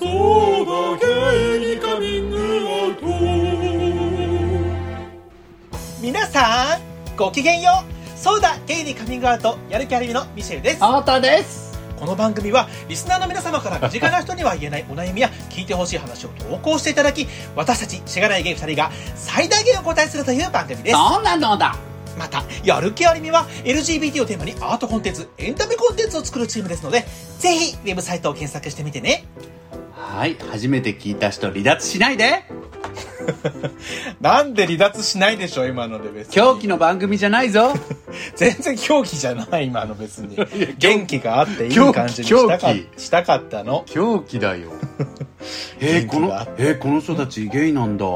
そうだゲイにカミングアウト。皆さんごきげんよう。そうだゲイにカミングアウトやる気ありみのミシェルです。あーたです。この番組はリスナーの皆様から身近な人には言えないお悩みや聞いてほしい話を投稿していただき私たちしがないゲイ2人が最大限お答えするという番組です。そうなのだ。またやる気ありみは LGBT をテーマにアートコンテンツエンタメコンテンツを作るチームですのでぜひウェブサイトを検索してみてねはい初めて聞いた人離脱しないで。なんで離脱しないでしょ今ので別狂気の番組じゃないぞ。全然狂気じゃない今の別に。元気があっていい感じにしたか狂気。したかったの。狂気だよ。えー、このえー、この人たちゲイなんだ。あ、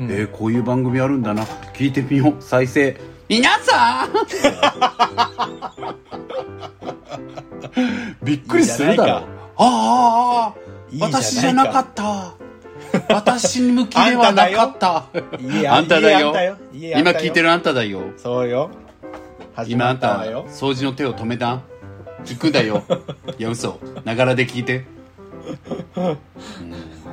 えー、こういう番組あるんだな。聞いてみよう再生。皆さん！びっくりするだろ。ああいいじゃないか。私じゃなかった。私向きではなかった。あんただよ。今聞いてるあんただよ。そうよ。今あんた掃除の手を止めた？行くだよ。いや嘘。ながらで聞いて。うん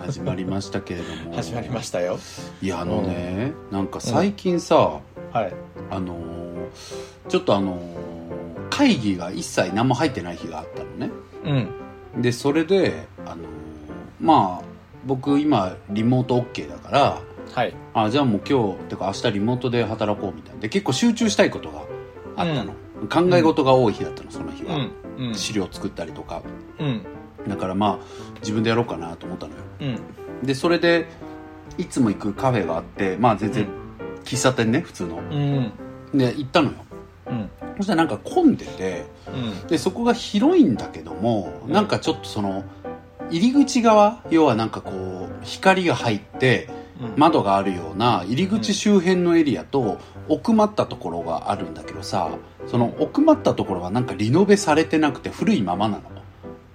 始まりましたけれども。始まりましたよ。いやあのね、なんか最近さ、はい。あのーちょっとあのー会議が一切何も入ってない日があったのね。うん。でそれであのーまあ僕今リモート OK だからはい。あじゃあもう今日てか明日リモートで働こうみたいな。で結構集中したいことがあったの、考え事が多い日だったのその日は、うん。うん。資料作ったりとか。うん。だからまあ自分でやろうかなと思ったのよ。うん。でそれでいつも行くカフェがあってまあ全然喫茶店ね普通の。うん。で行ったのよ。うん。そしたらなんか混んでてうん。でそこが広いんだけどもなんかちょっとその入り口側要はなんかこう光が入って窓があるような入り口周辺のエリアと奥まったところがあるんだけどさその奥まったところがなんかリノベされてなくて古いままなの。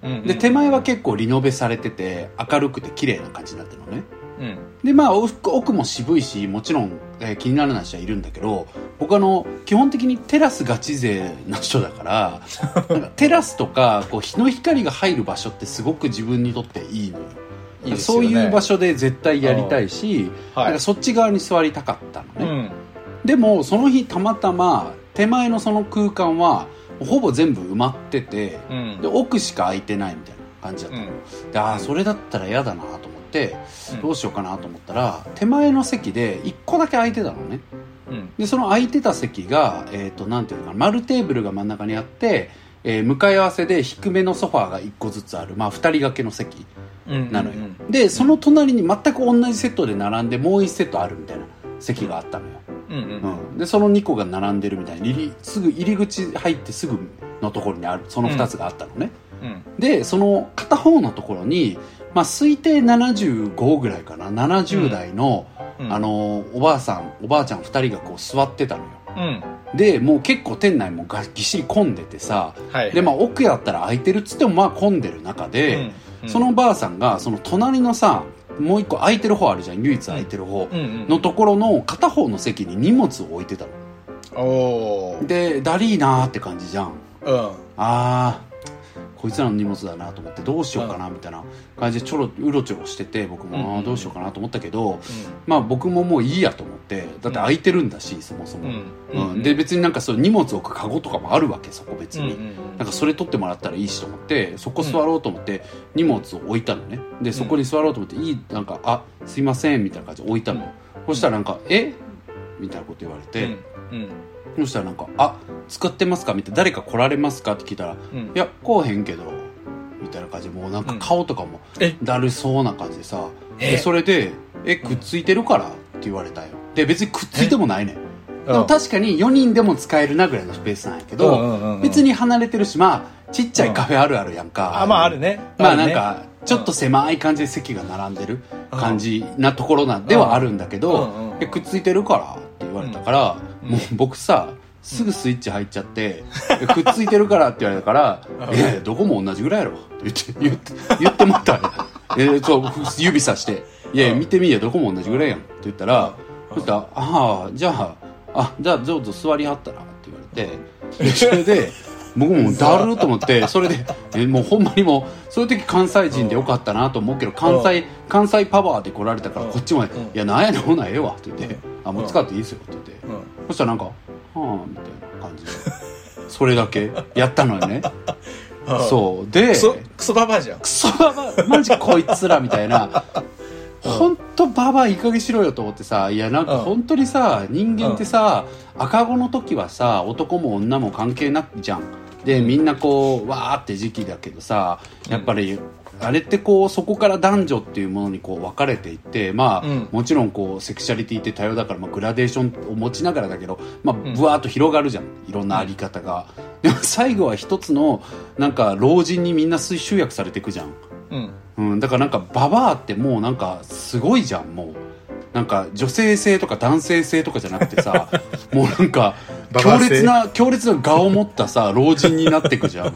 うん。で手前は結構リノベされてて明るくて綺麗な感じになってるのねうん。でまあ奥奥も渋いしもちろん、えー気にならない人はいるんだけど僕あの基本的にテラスガチ勢な人だから なんかテラスとかこう日の光が入る場所ってすごく自分にとっていいのよ。いいですよね。そういう場所で絶対やりたいし、はい。なんかそっち側に座りたかったのね、うん。でもその日たまたま手前のその空間はほぼ全部埋まっててうん。で奥しか空いてないみたいな感じだったの、でああそれだったら嫌だなと思どうしようかなと思ったら手前の席で1個だけ空いてたのね。うん。でその空いてた席がえっ、となんていうのかな丸テーブルが真ん中にあって、えー向かい合わせで低めのソファーが1個ずつある。まあ2人掛けの席うんなのよ、でその隣に全く同じセットで並んでもう1セットあるみたいな席があったのよ、うんうん。うん、でその2個が並んでるみたいに入りすぐ入り口入ってすぐのところにあるその2つがあったのね、うん。でその片方のところに、まあ、推定75ぐらいかな。70代の、うん。あのおばあさんおばあちゃん2人がこう座ってたのよ。うん。でもう結構店内もがぎっしり混んでてさはいでまあ奥やったら空いてるっつってもまあ混んでる中で、うん。そのばあさんがその隣のさもう一個空いてる方あるじゃん。唯一空いてる方のところの片方の席に荷物を置いてたの。おおでだりーなーって感じじゃん。うん。あーこいつらの荷物だなと思ってどうしようかなみたいな感じでちょろうろちょろしてて僕もあーどうしようかなと思ったけど、まあ僕ももういいやと思ってだって空いてるんだしそもそも、うん。うん。で別になんかそう荷物置くカゴとかもあるわけそこ別に、なんかそれ取ってもらったらいいしと思ってそこ座ろうと思って荷物を置いたのね。でそこに座ろうと思っていいなんか「あすいません」みたいな感じで置いたの、そしたらなんか「え？みたいなこと言われて、うんそしたらなんか「あ使ってますか?」みたいな「誰か来られますか?」って聞いたら「うんいや来おへんけど」みたいな感じでもうなんか顔とかもえ？だるそうな感じでさ、え？でそれで「えくっついてるから?」って言われたよ。で別にくっついてもないねん。でも確かに4人でも使えるなぐらいのスペースなんやけど、うんうんうんうん。別に離れてるしまあちっちゃいカフェあるあるやんか、あまああるね。まあなんかちょっと狭い感じで席が並んでる感じなところなん。ではあるんだけどうんうんうん「えくっついてるから」って言われたから、うん。もう僕さすぐスイッチ入っちゃって「えくっついてるから」って言われたから「うん。いやいやどこも同じぐらいやろ」って言って言って言ってもった。えーそう指さして「いやいや見てみいやどこも同じぐらいやん」って言ったらそしたら「ああじゃああじゃあどうぞ座りはったら」って言われてでそれで 僕もだるーと思って それでえもうほんまにもうそういう時関西人でよかったなと思うけど関西関西パワーで来られたからこっちも「いやなんやねんほなええわ」って言って「あもう使っていいですよ」って言って。そしたらなんか「はあ」みたいな感じで。それだけ？やったのよね。そう。でクソクソババアじゃん。クソババアマジこいつらみたいな本当ババアいい加減しろよと思ってさいやなんか本当にさ人間ってさ赤子の時はさ男も女も関係なくじゃん。でみんなこうわーって時期だけどさやっぱりあれってこうそこから男女っていうものにこう分かれていってまあ、うん。もちろんこうセクシャリティって多様だから、まあ、グラデーションを持ちながらだけど、まあ、ぶわーっと広がるじゃん。いろんなあり方が、でも最後は一つのなんか老人にみんな集約されていくじゃんうん。うん、だからなんかババアってもうなんかすごいじゃんもう。なんか女性性とか男性性とかじゃなくてさ もうなんか強烈な強烈な顔を持ったさ老人になってくじゃん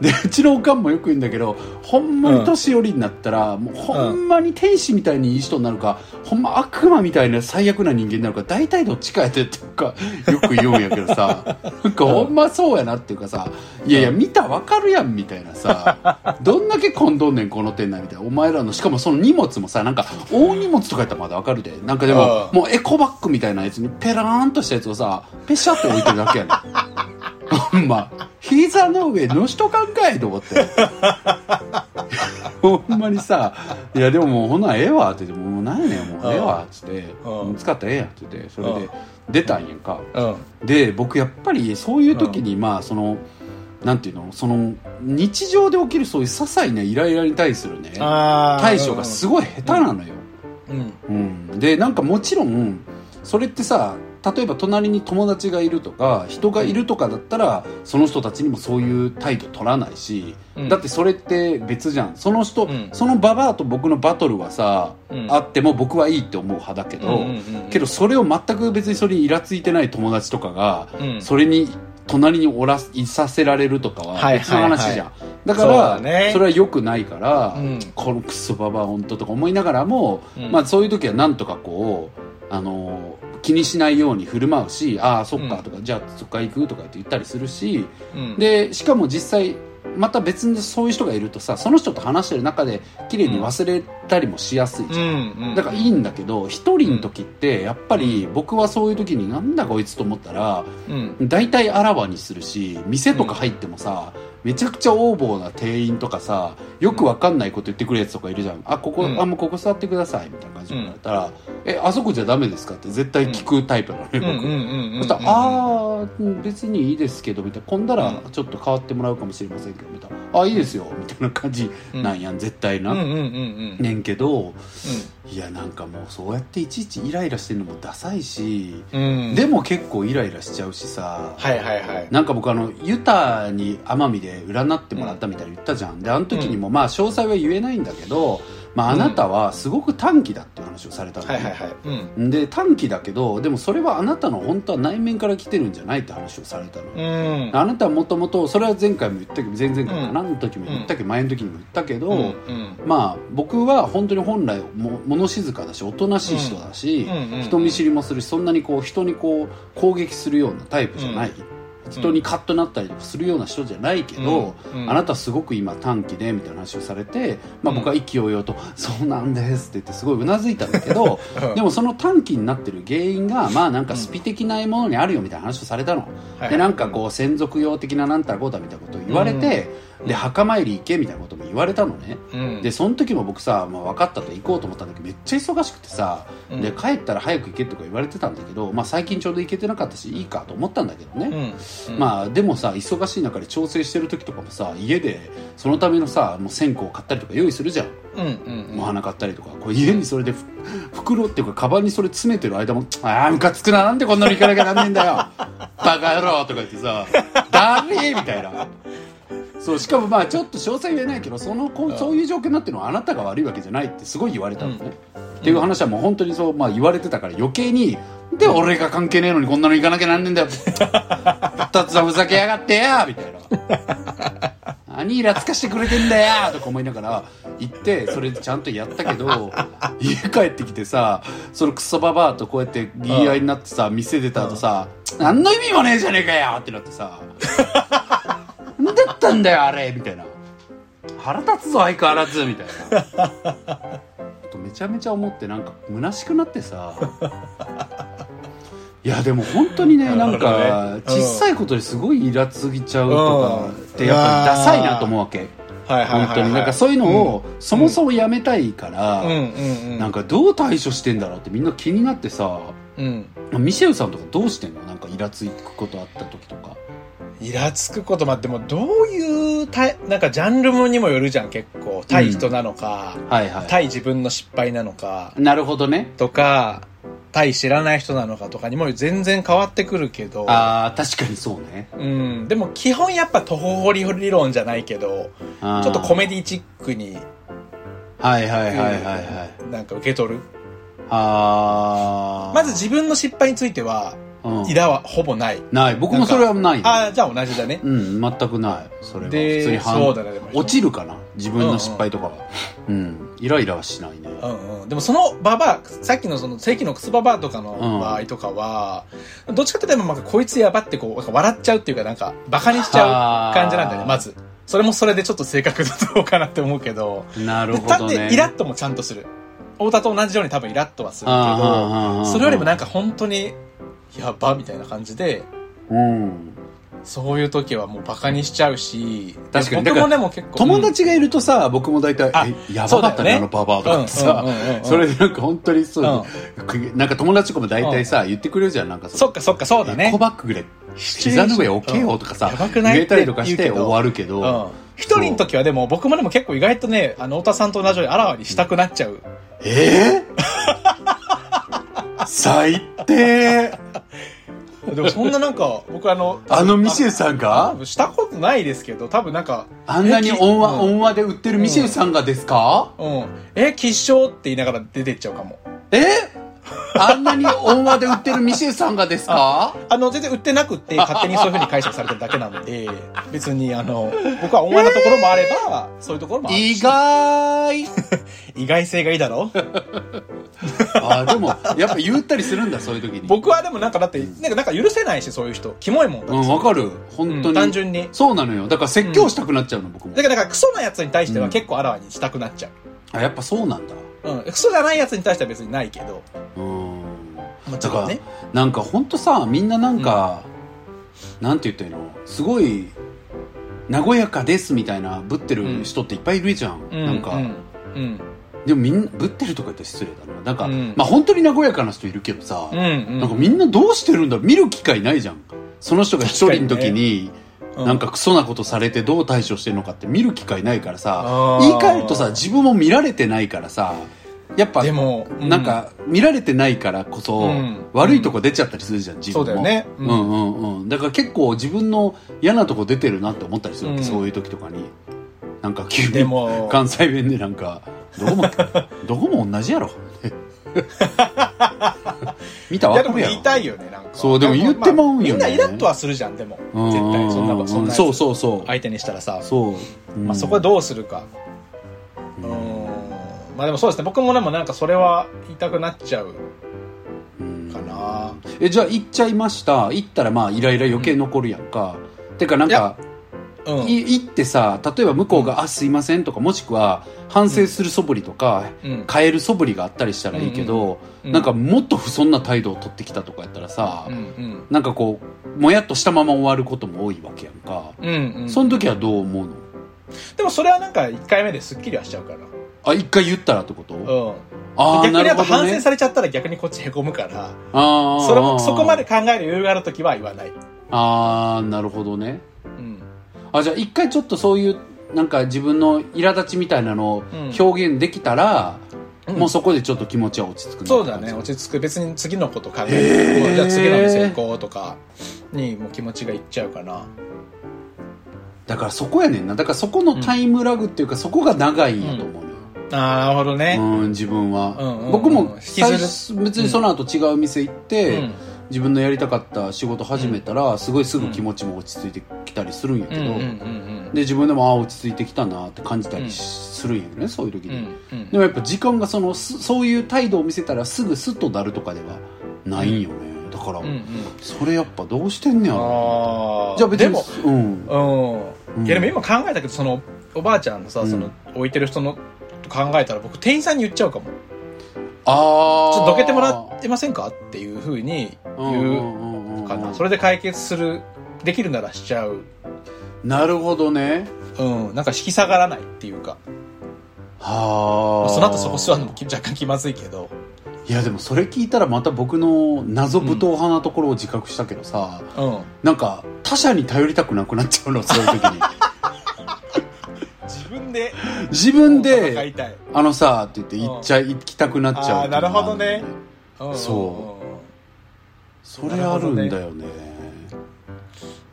でうちのおかんもよく言うんだけどほんまに年寄りになったら、もうほんまに天使みたいにいい人になるか、ほんま悪魔みたいな最悪な人間になるか大体どっちかやってっていうかよく言うんやけどさ。なんかほんまそうやなっていうかさいやいや見たらわかるやんみたいなさどんだけ混んどんねんこの店内みたいなお前らのしかもその荷物もさなんか大荷物とかやったらまだわかるで。なんかでもうん。もうエコバッグみたいなやつにペラーンとしたやつをさペシャって置いてるだけやねんほんま膝の上のしとかんかいと思って。ほんまにさ「いやでももうほなええわ」って言って「もうなんやねんもうええわ」っつって「うん。もう使ったらええやん」って言ってそれうん。で出たんやんか。うん。で僕やっぱりそういう時にまあそのなんていうのその日常で起きるそういう些細なイライラに対するね対処がすごい下手なのよ、うん。うん、でなんかもちろんそれってさ例えば隣に友達がいるとか人がいるとかだったらその人たちにもそういう態度取らないし、うん。だってそれって別じゃん。その人、うん。そのババアと僕のバトルはさ、うん。あっても僕はいいって思う派だけど、けどそれを全く別にそれにイラついてない友達とかが、うん。それに隣におらいさせられるとかははい別の話じゃん、だかそうらだね。それは良くないから、うん。このクソババア本当とか思いながらも、うん。まあそういう時はなんとかこうあの気にしないように振る舞うしああそっかとか、じゃあそっか行くとかって言ったりするしうん。でしかも実際また別にそういう人がいるとさその人と話してる中で綺麗に忘れたりもしやすいじゃん、うん。うん。だからいいんだけど一人の時ってやっぱり僕はそういう時になんだこいつと思ったらうん。大体あらわにするし店とか入ってもさ、めちゃくちゃ横暴な店員とかさよくわかんないこと言ってくるやつとかいるじゃん。あここ、うん。あもうここ座ってくださいみたいな感じで言われたら、えあそこじゃダメですかって絶対聞くタイプなのね、僕、そしたら「ああ別にいいですけど」みたいな「今度らうん。ちょっと変わってもらうかもしれませんけど」みたいな「あいいですよ」みたいな感じなんやん、絶対な、ねんけどいやなんかもうそうやっていちいちイライラしてるのもダサいし、うん。でも結構イライラしちゃうしさ、はいはいはい。なんか僕あのユタに奄美で占ってもらったみたいに言ったじゃん。であの時にもまあ詳細は言えないんだけど、まあ、あなたはすごく短気だって話をされたの。ね、はいはいはい。うん。で短気だけどでもそれはあなたの本当は内面から来てるんじゃないって話をされたの、うん。あなたはもともとそれは前回も言ったけど前々回かうん。な、の時も言ったけど前の時にも言ったけど、うんうん。まあ僕は本当に本来も物静かだしおとなしい人だし、うんうんうん。人見知りもするしそんなにこう人にこう攻撃するようなタイプじゃない、人にカッとなったりとかするような人じゃないけど、うんうん。あなたすごく今短期でみたいな話をされて、まあ、僕は意気揚々と「そうなんです」って言ってすごいうなずいたんだけどうん。でもその短期になってる原因がまあなんかスピ的なものにあるよみたいな話をされたの、はい。でなんかこう専属用的ななんたらこうだみたいなことを言われて、うんで墓参り行けみたいなことも言われたのね、うん。でその時も僕さ、まあ、分かったと行こうと思ったんだけどめっちゃ忙しくてさ、うん。で帰ったら早く行けとか言われてたんだけど、まあ、最近ちょうど行けてなかったしいいかと思ったんだけどね、うん。まあでもさ忙しい中で調整してる時とかもさ家でそのためのさもう線香を買ったりとか用意するじゃん、お花買ったりとか。こう家にそれでふ袋っていうかカバンにそれ詰めてる間も「ああムカつくななんでこんなの行かなきゃなんねえんだよ。バカ野郎」とか言ってさ「だりー」みたいな。そうしかもまあちょっと詳細言えないけどそのこうそういう状況になってるのはあなたが悪いわけじゃないってすごい言われたのね、っていう話はもう本当にそう、まあ、言われてたから余計にで俺が関係ねえのにこんなの行かなきゃなんねえんだよ。二つはふざけやがってやみたいな。何イラつかしてくれてんだよとか思いながら行ってそれちゃんとやったけど 家帰ってきてさそのクソババアとこうやって言い合いになってさ店出た後さ何の意味もねえじゃねえかよってなってさ ったんだよあれみたいな。腹立つぞ相変わらずみたいな。とめちゃめちゃ思ってなんか虚しくなってさ。いやでも本当にねなんかうん。小さいことですごいイラついちゃうとかってやっぱりダサいなと思うわけ。本当に。なんかそういうのをそもそもやめたいから、なんかどう対処してんだろうってみんな気になってさ。うん。ミシェルさんとかどうしてんの？なんかイラつくことあった時とかイラつくことまでもどういうたなんかジャンルにもよるじゃん結構。対人なのか、はいは対自分の失敗なのか。いなるほどね。とか対知らない人なのかとかにも全然変わってくるけど。あー確かにそうね。うん、でも基本やっぱ徒歩掘り理論じゃないけどちょっとコメディチックにはいはいはいはいはいなんか受け取る。あー。まず自分の失敗についてはうんイラはほぼない。ない。僕もそれはないああじゃあ同じだね。うん全くない。それは。普通にで反そうだねでも。落ちるかな？自分の失敗とかは。うん、イライラはしないね。うんうん、でもそのババアさっきのその正規のクスババアとかのうん。場合とかは、どっちかというとなんかこいつやばってこう笑っちゃうっていうかなんかバカにしちゃう感じなんだよねまず。それもそれでちょっと性格どうかなって思うけど。なるでだっほどね。てイラッともちゃんとする。太田と同じように多分イラッとはするけどそれよりもなんか本当にやばみたいな感じでうん。そういう時はもうバカにしちゃうし確かに。僕もねもう結構友達がいるとさ僕も大体あ「えやばかったねあのババア」とかってさそれでなんか本当にそうなんか友達とかも大体さ言ってくれるじゃんなんかそっかそっかそうだね。エコバッグで膝の上置けよとかさやばくない？言えたりとかして終わるけうん。ど一人の時はでも僕もでも結構意外とね、あの、太田さんと同じようにあらわにしたくなっちゃう。えー？最低 でもそんななんか、僕あの、あのミシェルさんが？あしたことないですけど、多分なんか、あんなに温和、うん。温和で売ってるミシェルさんがですか、うん。え、吉祥って言いながら出てっちゃうかも。え？あんなに温和で売ってるミシェルさんがですか？あの、全然売ってなくって、勝手にそういう風に解釈されてるだけなんで、別にあの、僕は温和なところもあれば、そういうところもあるし。意外。意外性がいいだろ？あでもやっぱ言ったりするんだそういう時に。僕はでもなんかだって、なんかなんか許せないし、そういう人。キモいもんうんわかる。本当に、うん単純に。そうなのよ。だから説教したくなっちゃうの、僕も。だから、だからクソなやつに対しては結構あらわにしたくなっちゃう。あやっぱそうなんだうん。クソじゃないやつに対しては別にないけど。うんもちだから、ね。なんか本当さみんななんか、なんて言ったらいいの？すごい和やかですみたいなぶってる人っていっぱいいるじゃん、うなんか、うん。うん。でもみんなぶってるとか言ったら失礼だななんか、うんまあ本当に和やかな人いるけどさ、うん。うん。なんかみんなどうしてるんだ見る機会ないじゃんその人が一人の時にうん。なんかクソなことされてどう対処してるのかって見る機会ないからさ言い換えるとさ自分も見られてないからさやっぱでも、うなん、か見られてないからこそ、うん。悪いとこ出ちゃったりするじゃん自分も。そうだよね。うん。うんうんうん。だから結構自分の嫌なとこ出てるなって思ったりするわけ、うん。そういう時とかに。なんか急に関西弁でなんかどこも どこも同じやろ 見たいらわかるや言いたいよね、なんか。そうでも言ってまうんよね。みんなイラッとはするじゃん、でも。うん。絶対、そんなそんなやつ。そうそうそう。相手にしたらさ。そう、うん。まあそこでどうするか。うーん。まあでもそうですね、僕もでもなんかそれは言いたくなっちゃう。うん。かな。えじゃあ行っちゃいました。行ったらまあイライラ余計残るやんか、てかなんかうん。い行ってさ例えば向こうが「あすいません」とかもしくは反省する素振りとか、うん。変える素振りがあったりしたらいいけど、うんなんかもっと不遜な態度を取ってきたとかやったらさ、うんうん。なんかこうもやっとしたまま終わることも多いわけやんか、うんうん。その時はどう思うの？でもそれはなんか1回目ですっきりはしちゃうから。あ一回言ったらってこと、うん。ああ逆にあとなるほどね反省されちゃったら逆にこっちへこむから、あーそれも、そこまで考える余裕があるときは言わない。ああなるほどねうん。あじゃあ一回ちょっとそういうなんか自分の苛立ちみたいなのをうん表現できたら、うんもうそこでちょっと気持ちは落ち着くなそうだね、落ち着く。別に次のこと考へえる。ーもうじゃあ次の店行こうとかにもう気持ちがいっちゃうかな。だからそこやねんなだからそこのタイムラグっていうか、そこが長いんやと思うのよ、ああ、なるほどね。うん、自分は、うんうんうん僕も別にその後違う店行って、うん自分のやりたかった仕事始めたら、すごいすぐ気持ちも落ち着いてきたりするんやけど、で自分でもああ落ち着いてきたなって感じたりしするんやねそういう時うん。に、でもやっぱ時間がそのすそういう態度を見せたらすぐスッとなるとかではないんよねだから。それやっぱどうしてんねやろ。じゃあ別にでも、うん。いやでも今考えたけどそのおばあちゃんのさ、うん。その置いてる人のと考えたら僕店員さんに言っちゃうかもああちょっとどけてもらってませんかっていうふうに言ううかな。それで解決するできるならしちゃう。なるほどね。うん。なんか引き下がらないっていうか。はあ。その後そこ座るのも若干気まずいけど。いやでもそれ聞いたらまた僕の謎武闘派なところを自覚したけどさ、うん。なんか他者に頼りたくなくなっちゃうのそういう時に。自 分で自分戦でいたい「あのさ」って言って行っちゃい行きたくなっちゃうあーなるほどね。あるんでうん。それあるんだよね。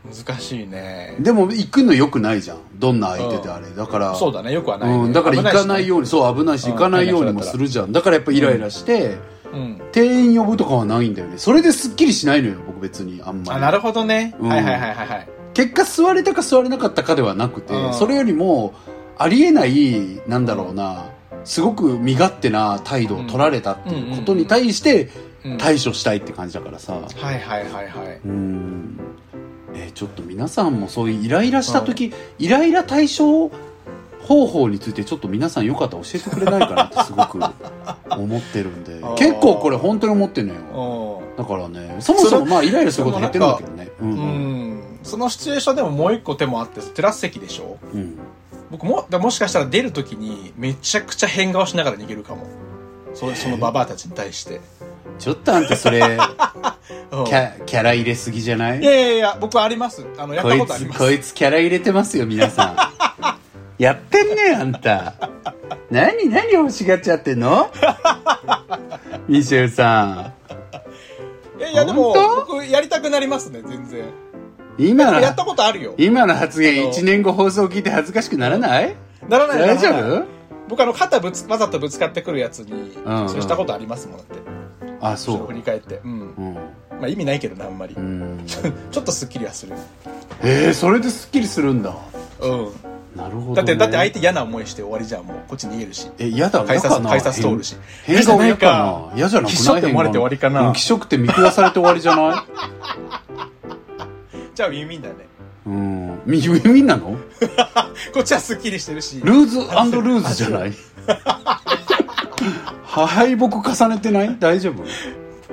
難しいね。でも行くのよくないじゃん。どんな相手であれ。だからそうだね。よくはない、ね。うん、だから行かないように危そう危ないしうん。行かないようにもするじゃん。だからやっぱイライラして、うん。店員呼ぶとかはないんだよね。それですっきりしないのよ僕別にあんまり。あなるほどね、うん。はいはいはいはいはい。結果座れたか座れなかったかではなくて、うん。それよりもありえないなんだろうなすごく身勝手な態度を取られたっていうことに対してうん。対処したいって感じだからさ。はいはいはいはい。うん。えーちょっと皆さんもそういうイライラした時、イライラ対処方法についてちょっと皆さんよかったら教えてくれないかなってすごく思ってるんで。結構これ本当に思ってるのよ。うだからねそもそもまあイライラすること減ってるんだけどね。うんん、うん、そのシチュエーションでももう一個手もあってテラス席でしょ？うん僕もだもしかしたら出る時にめちゃくちゃ変顔しながら逃げるかも。そそのババアたちに対して、ちょっとあんたそれ うん。キャキャラ入れすぎじゃない？いやいやいや僕あります。あのやったことあります。つこいつキャラ入れてますよ皆さん。やってんねあんた。何何欲しがっちゃってんの？ミシェルさいやいやでも僕やりたくなりますね全然。ん今のやったことあるよ。今の発言あの1年後放送聞いて恥ずかしくならない？ならない大丈夫？僕あの肩ぶつわざとぶつかってくるやつに、うんうん。それしたことありますもんだって。あそう。振り返って。うん。うん。まあ意味ないけどなあんまり、うん。ちょっとスッキリはする。えー、それですっきりするんだ。うん。なるほど、ね、だってだって相手嫌な思いして終わりじゃんもう。こっち逃げるし。え嫌だ改札改札通るし。変顔嫌かな嫌じゃなくない？気象って思われて終わりかな。気色って見下されて終わりじゃない？じゃあウィンウィンだね。うん。み耳なの？こっちはスッキリしてるし。ルーズルーズじゃない？敗北重ねてない？大丈夫？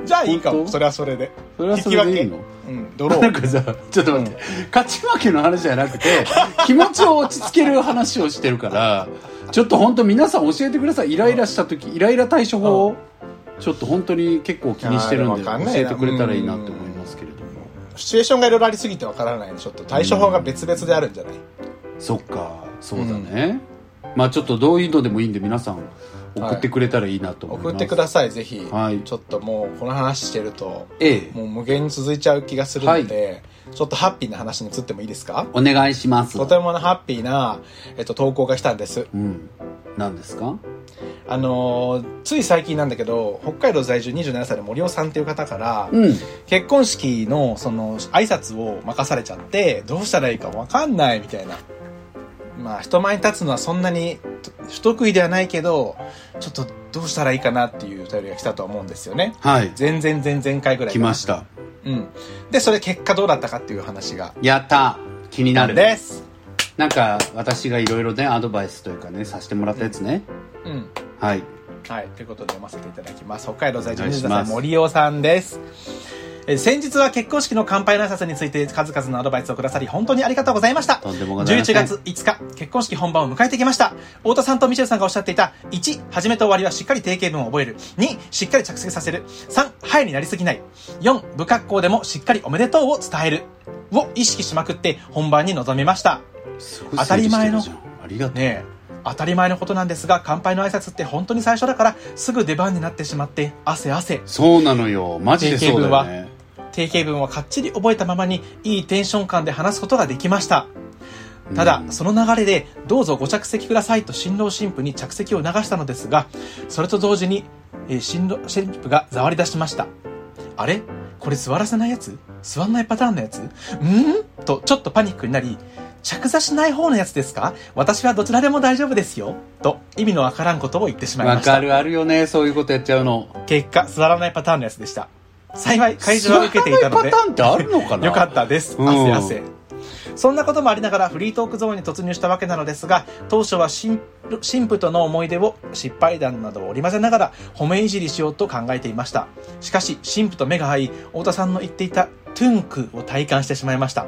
じゃあいいかも。それはそれで。それはそれでいいの？うんドロー。なんかさちょっと待って、勝ち負けの話じゃなくて気持ちを落ち着ける話をしてるからちょっと本当皆さん教えてください。イライラした時イライラ対処法をちょっと本当に結構気にしてるんで教えてくれたらいいなって思いますシチュエーションがいろいろありすぎてわからないの。でちょっと対処法が別々であるんじゃない？そっか。そうだね、まあちょっとどういうのでもいいんで皆さん送ってくれたらいいなと思います、送ってください。ぜひ、はい。ちょっともうこの話してるとええもう無限に続いちゃう気がするので、ちょっとハッピーな話に移ってもいいですか？お願いします。とてもハッピーな、えっと、投稿が来たんです。うん。何ですか？あのーつい最近なんだけど北海道在住27歳の森尾さんっていう方から、うん。結婚式のその挨拶を任されちゃってどうしたらいいか分かんないみたいな。まあ人前に立つのはそんなに不得意ではないけどちょっとどうしたらいいかなっていうお便りが来たと思うんですよね。はい。全然前々回ぐらい来ました。うん。でそれ結果どうだったかっていう話が。やった。気になる。です。なんか私がいろいろねアドバイスというかねさせてもらったやつね。うんはいはい、ということで読ませていただきます。北海道在住27お願いします歳森尾さんです。えー先日は結婚式の乾杯の挨拶について数々のアドバイスをくださり本当にありがとうございました。とんでもございません11月5日、結婚式本番を迎えてきました。太田さんとミシェルさんがおっしゃっていた、1、始めと終わりはしっかり定型文を覚える。2、しっかり着席させる。3、ハイになりすぎない。4、不格好でもしっかりおめでとうを伝える。を意識しまくって本番に臨みました。当たり前のありがとう、ねえ当たり前のことなんですが乾杯の挨拶って本当に最初だからすぐ出番になってしまって汗汗。そうなのよ。マジでそうだよね。定型文はかっちり覚えたままにいいテンション感で話すことができました。ただ、うん。その流れでどうぞご着席くださいと新郎新婦に着席を促したのですがそれと同時に、えー新郎新婦がざわり出しました。あれ？これ座らせないやつ？座んないパターンのやつ？うん？とちょっとパニックになり着座しない方のやつですか？私はどちらでも大丈夫ですよ。と意味のわからんことを言ってしまいました。わかるあるよねそういうことやっちゃうの。結果座らないパターンのやつでした。幸い会場は受けていたのでパターンってあるのかな？よかったです。うん。汗汗そんなこともありながらフリートークゾーンに突入したわけなのですが、当初は新新婦との思い出を失敗談などを織り交ぜながら褒めいじりしようと考えていました。しかし、新婦と目が合い、太田さんの言っていたトゥンクを体感してしまいました。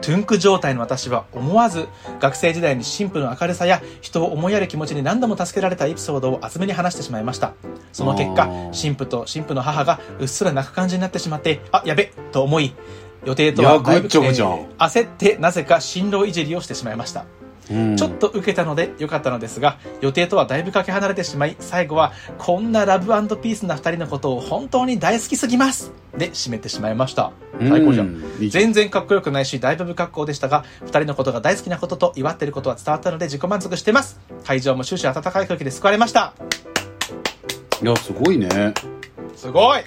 トゥンク状態の私は思わず学生時代に神父の明るさや人を思いやる気持ちに何度も助けられたエピソードを厚めに話してしまいました。その結果神父と神父の母がうっすら泣く感じになってしまって、あ、やべと思い、予定とはえー焦ってなぜか進路いじりをしてしまいました。うん。ちょっと受けたので良かったのですが、予定とはだいぶかけ離れてしまい、最後は、こんなラブピースな二人のことを本当に大好きすぎます。で締めてしまいました。最高じゃん。全然かっこよくないし、だいぶ不格好でしたが、二人のことが大好きなことと祝ってることは伝わったので自己満足してます。会場も終始温かい空気で救われました。いやすごいね。すごい。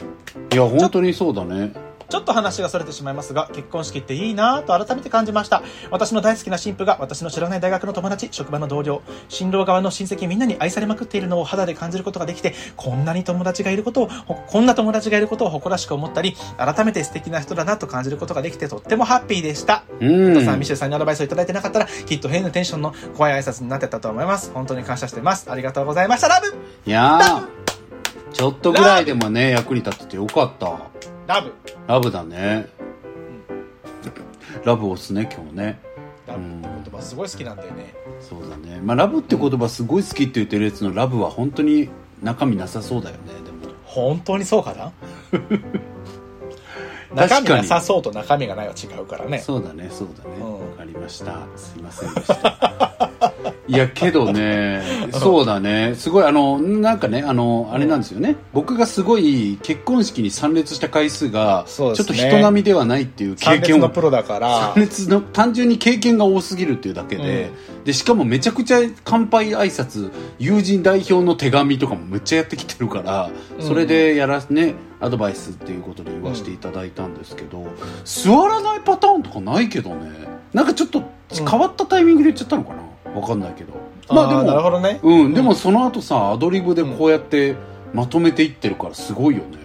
いや本当にそうだねちょっと話がそれてしまいますが、結婚式っていいなぁと改めて感じました。私の大好きな新婦が私の知らない大学の友達、職場の同僚、新郎側の親戚みんなに愛されまくっているのを肌で感じることができて、こんなに友達がいることを、ほこんな友達がいることを誇らしく思ったり、改めて素敵な人だなと感じることができてとってもハッピーでした。うん皆さん、ミシェルさんにアドバイスをいただいてなかったら、きっと変なテンションの怖い挨拶になってたと思います。本当に感謝してます。ありがとうございました。ラブいやーちょっとぐらいでもね役に立っててよかったラブ。ラブだね。ラブを押すね今日ね。ラブって言葉すごい好きなんだよね。そうだね。まあラブって言葉すごい好きって言ってるやつのラブは本当に中身なさそうだよねでも。本当にそうかな？中身なさそうと中身がないは違うからね。そうだねそうだね。うん。わ、かりました。すいませんでした いやけどね そうだね。すごいあのなんかねあのあれなんですよね。僕がすごい結婚式に参列した回数がちょっと人並みではないっていう経参列験をのプロだから。参、列の単純に経験が多すぎるっていうだけで、でしかもめちゃくちゃ乾杯挨拶友人代表の手紙とかもめっちゃやってきてるから、うん。それでやらねアドバイスっていうことで言わせていただいたんですけど、座らないパターンとかないけどね。なんかちょっと変わったタイミングで言っちゃったのかなわかんないけど。まあでーなるほもどね。うん、でもその後さアドリブでこうやってまとめていってるからすごいよね、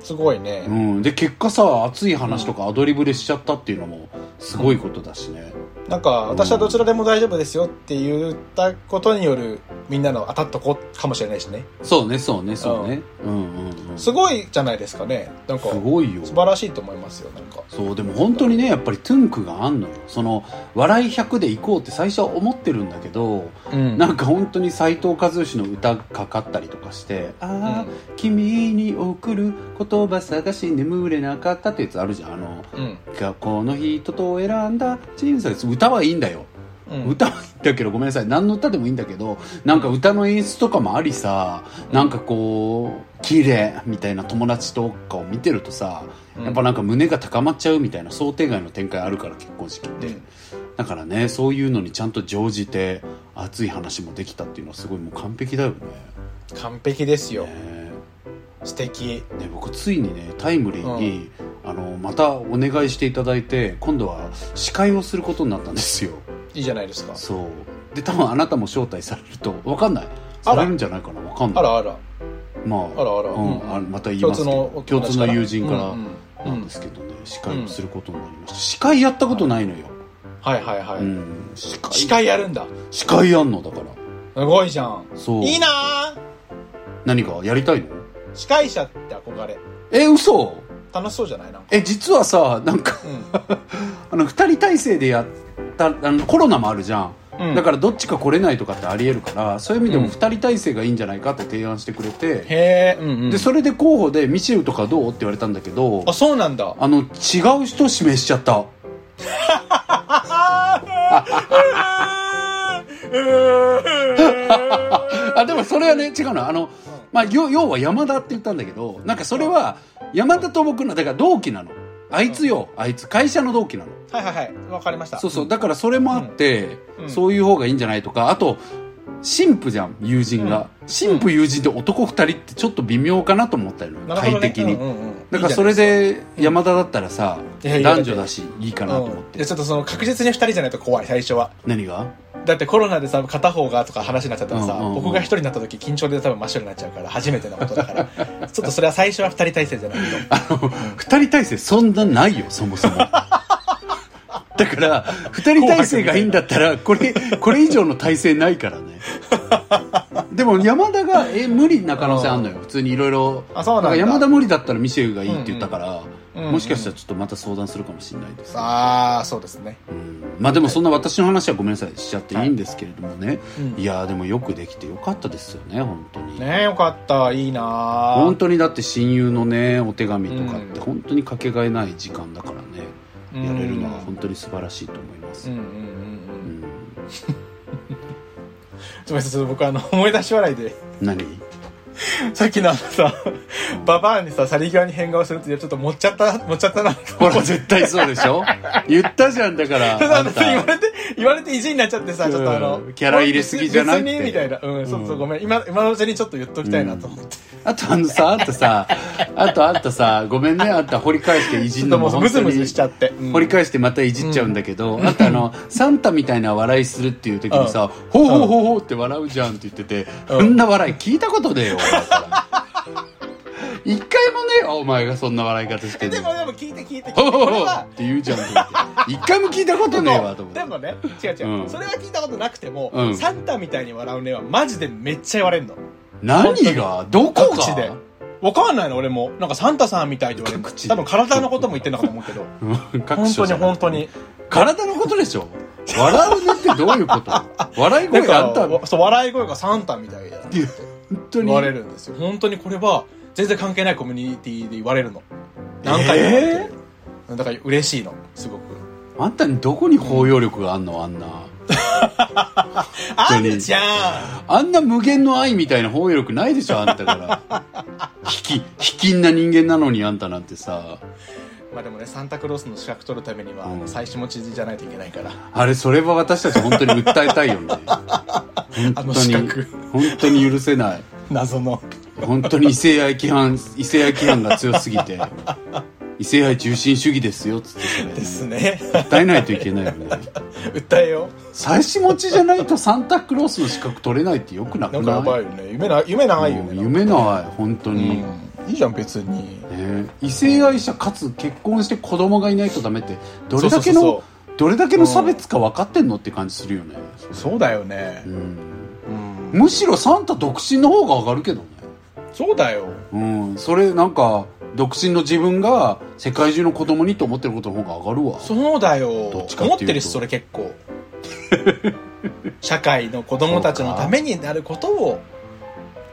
すごいね。うん、で結果さ熱い話とかアドリブでしちゃったっていうのもすごいことだしね、なんか、私はどちらでも大丈夫ですよって言ったことによる、みんなの当たった子かもしれないしね。そうねそうねそうね。うん。うんうんすごいじゃないですかね。なんかす、ごいよ。素晴らしいと思いますよ、なんか。そうでも本当にねやっぱりトゥンクがあんのよ。その笑い100で行こうって最初は思ってるんだけど、うん。なんか本当に斎藤和義の歌がかかったりとかして「ああ、君に送る言葉探し眠れなかった」ってやつあるじゃん。あのうん。学校の人と選んだ小さい歌はいいんだよ。うん。歌はいいんだけどごめんなさい。何の歌でもいいんだけどなんか歌の演出とかもありさなんかこう綺麗みたいな友達とかを見てるとさうん。やっぱなんか胸が高まっちゃうみたいな想定外の展開あるから結婚式って、うん。だからねそういうのにちゃんと乗じて熱い話もできたっていうのはすごいもう完璧だよね。完璧ですよ。ね。素敵。ね僕ついにねタイムリーに、あのまたお願いしていただいて今度は司会をすることになったんですよ。いいじゃないですか。そう。で多分あなたも招待されると分かんない。されるんじゃないかな。分かんない。あらあら。まああらあら。うん。うんあまた言いますけど。共共通の通の友人からなんですけどね、司会をすることになりました、司会やったことないのよ、はいはいはい。うん。司会。司会やるんだ。司会やんのだから。すごいじゃん。そう。いいなぁ何がやりたいの？司会者って憧れ。え嘘楽しそうじゃない？な。え実はさなんかうん。あの2人体制でやったあのコロナもあるじゃん、うんだからどっちか来れないとかってありえるからそういう意味でもうん2人体制がいいんじゃないかって提案してくれて、へえ、うんうん。でそれで候補で「ミシェルとかどう?」って言われたんだけどあ、そうなんだ。あの違う人指名しちゃった あでもそれはね違うのあの、まあ、要要は山田って言ったんだけどなんかそれは山田と僕のだから同期なの。あいつよあいつ。会社の同期なの。はいはいはい。わかりました。そうそう。だからそれもあって、うん。そういう方がいいんじゃないとかあと神父じゃん友人が、神父友人で男2人ってちょっと微妙かなと思ったよ、ね。快適に、だからそれで山田だったらさ、男女だしいいかなと思っうん。て、いやちょっとその確実に二人じゃないと怖い最初は。何が？だってコロナでさ片方がとか話になっちゃったらさ、僕が一人になった時緊張で多分真っ白になっちゃうから初めてのことだから。ちょっとそれは最初は二人体制じゃないと。あの、二人体制そんなないよそもそも だから二人体制がいいんだったらこれこれ以上の体制ないからね。でも山田がえ無理な可能性あんのよ。普通にいろいろ。山田無理だったらミシェルがいいって言ったから、うんうんもしかしたらちょっとまた相談するかもしれないです、ああそうですね。うん。まあでもそんな私の話はごめんなさい。しちゃっていいんですけれどもね、うん。いやーでもよくできてよかったですよね本当に。ねえよかった。いいな本当にだって親友のねお手紙とかってうん。本当にかけがえない時間だからね、うんやれるのは本当に素晴らしいと思います、うんうんうん 僕あの思い出し笑いで。何？さっきのあのさババアにさ去り際に変顔するってちょっと持っちゃった持っちゃったなほら絶対そうでしょ？言ったじゃんだから。た。だ言われて 言われて意地になっちゃってさちょっとあのうんキャラ入れすぎじゃない別にみたいな。うんそうそうごめん。今今のうちにちょっと言っときたいなと思って、あとあのさ あんたさあとあんたさごめんね。あんた掘り返していじんのももうムズムズにしちゃって、うん。掘り返してまたいじっちゃうんだけど、あん。たあのサンタみたいな笑いするっていう時にさ「ほうほうほうほう」って笑うじゃんって言ってて、うん。そんな笑い聞いたことねえよ一回もねえよお前がそんな笑い方してんの。でもでも聞いて聞いて。聞いてほうほうほうこれはって言うじゃんと思って。一回も聞いたことでねえわと思って。もでもね違う違う、うん。それは聞いたことなくても、うん。サンタみたいに笑うねはマジでめっちゃ言われるの。何が？どこが各地で？わかんないの俺も。なんかサンタさんみたいって言われる各地で多分体のことも言ってんのかと思うけど。うん各本当に所じゃない本当に。体のことでしょ？笑うねってどういうこと？笑い声あんたかそう笑い声がサンタみたいだって本当に。言われるんですよ。本当にこれは全然関係ないコミュニティで言われるの。何回も言われてる、だから嬉しいの。すごく。あんたにどこに包容力があんの？あんな。あるじゃん。あんな無限の愛みたいな包容力ないでしょ？あんたから。ひき卑近な人間なのにあんたなんてさまあでもねサンタクロースの資格取るためには、あうん。の妻子持ちじゃないといけないから。あれそれは私たち本当に訴えたいよね。本当に本当に許せない。謎の。本当に異性愛規範異性愛規範が強すぎて 異性愛中心主義ですよっつってそれで。すね。訴えないといけないよね。訴えよ妻子持ちじゃないとサンタクロースの資格取れないってよくなうなくないんかやばいよね。夢な夢長いよね。夢ない本当うに、んいいじゃん別に。ね異性愛者かつ結婚して子供がいないとダメってどれだけのどれだけの差別か分かってんのって感じするよね、そうだよね。うん、うんむしろサンタ独身の方が上がるけどね。そうだよ。うん。それなんか独身の自分が世界中の子供にと思ってることの方が上がるわ。そうだよ。どっちかっ思ってるしそれ結構。社会の子供たちのためになることを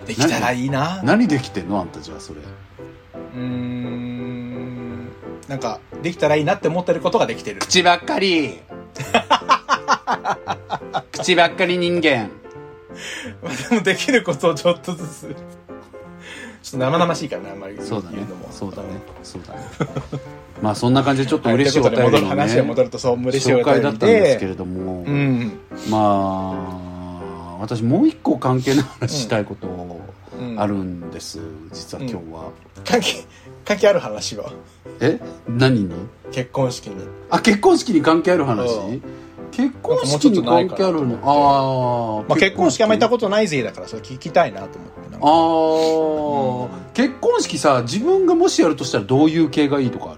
できたらいいな。何できてんの？あんたじゃあそれ。うーん。なんかできたらいいなって思ってることができてる。口ばっかり。口ばっかり人間。まあでもできることをちょっとずつ。ちょっと生々しいからねあんまり。言そうだね。そうだね。そうだね。まあそんな感じでちょっとはい嬉しいお便りのということで戻る話ねへ戻るとそう嬉しいお紹介だ便りったんですけでれども、うん。まあ私もう一個関係の話したいことうん。あるんです、実は今日は、関係関係ある話は？え？何に？結婚式に。あ結婚式に関係ある話？うん。結婚式に関係あるの？ああまあ、結婚式。あんま行ったことないぜだからそれ聞きたいなと思ってあー、結婚式さ自分がもしやるとしたらどういう系がいいとかあ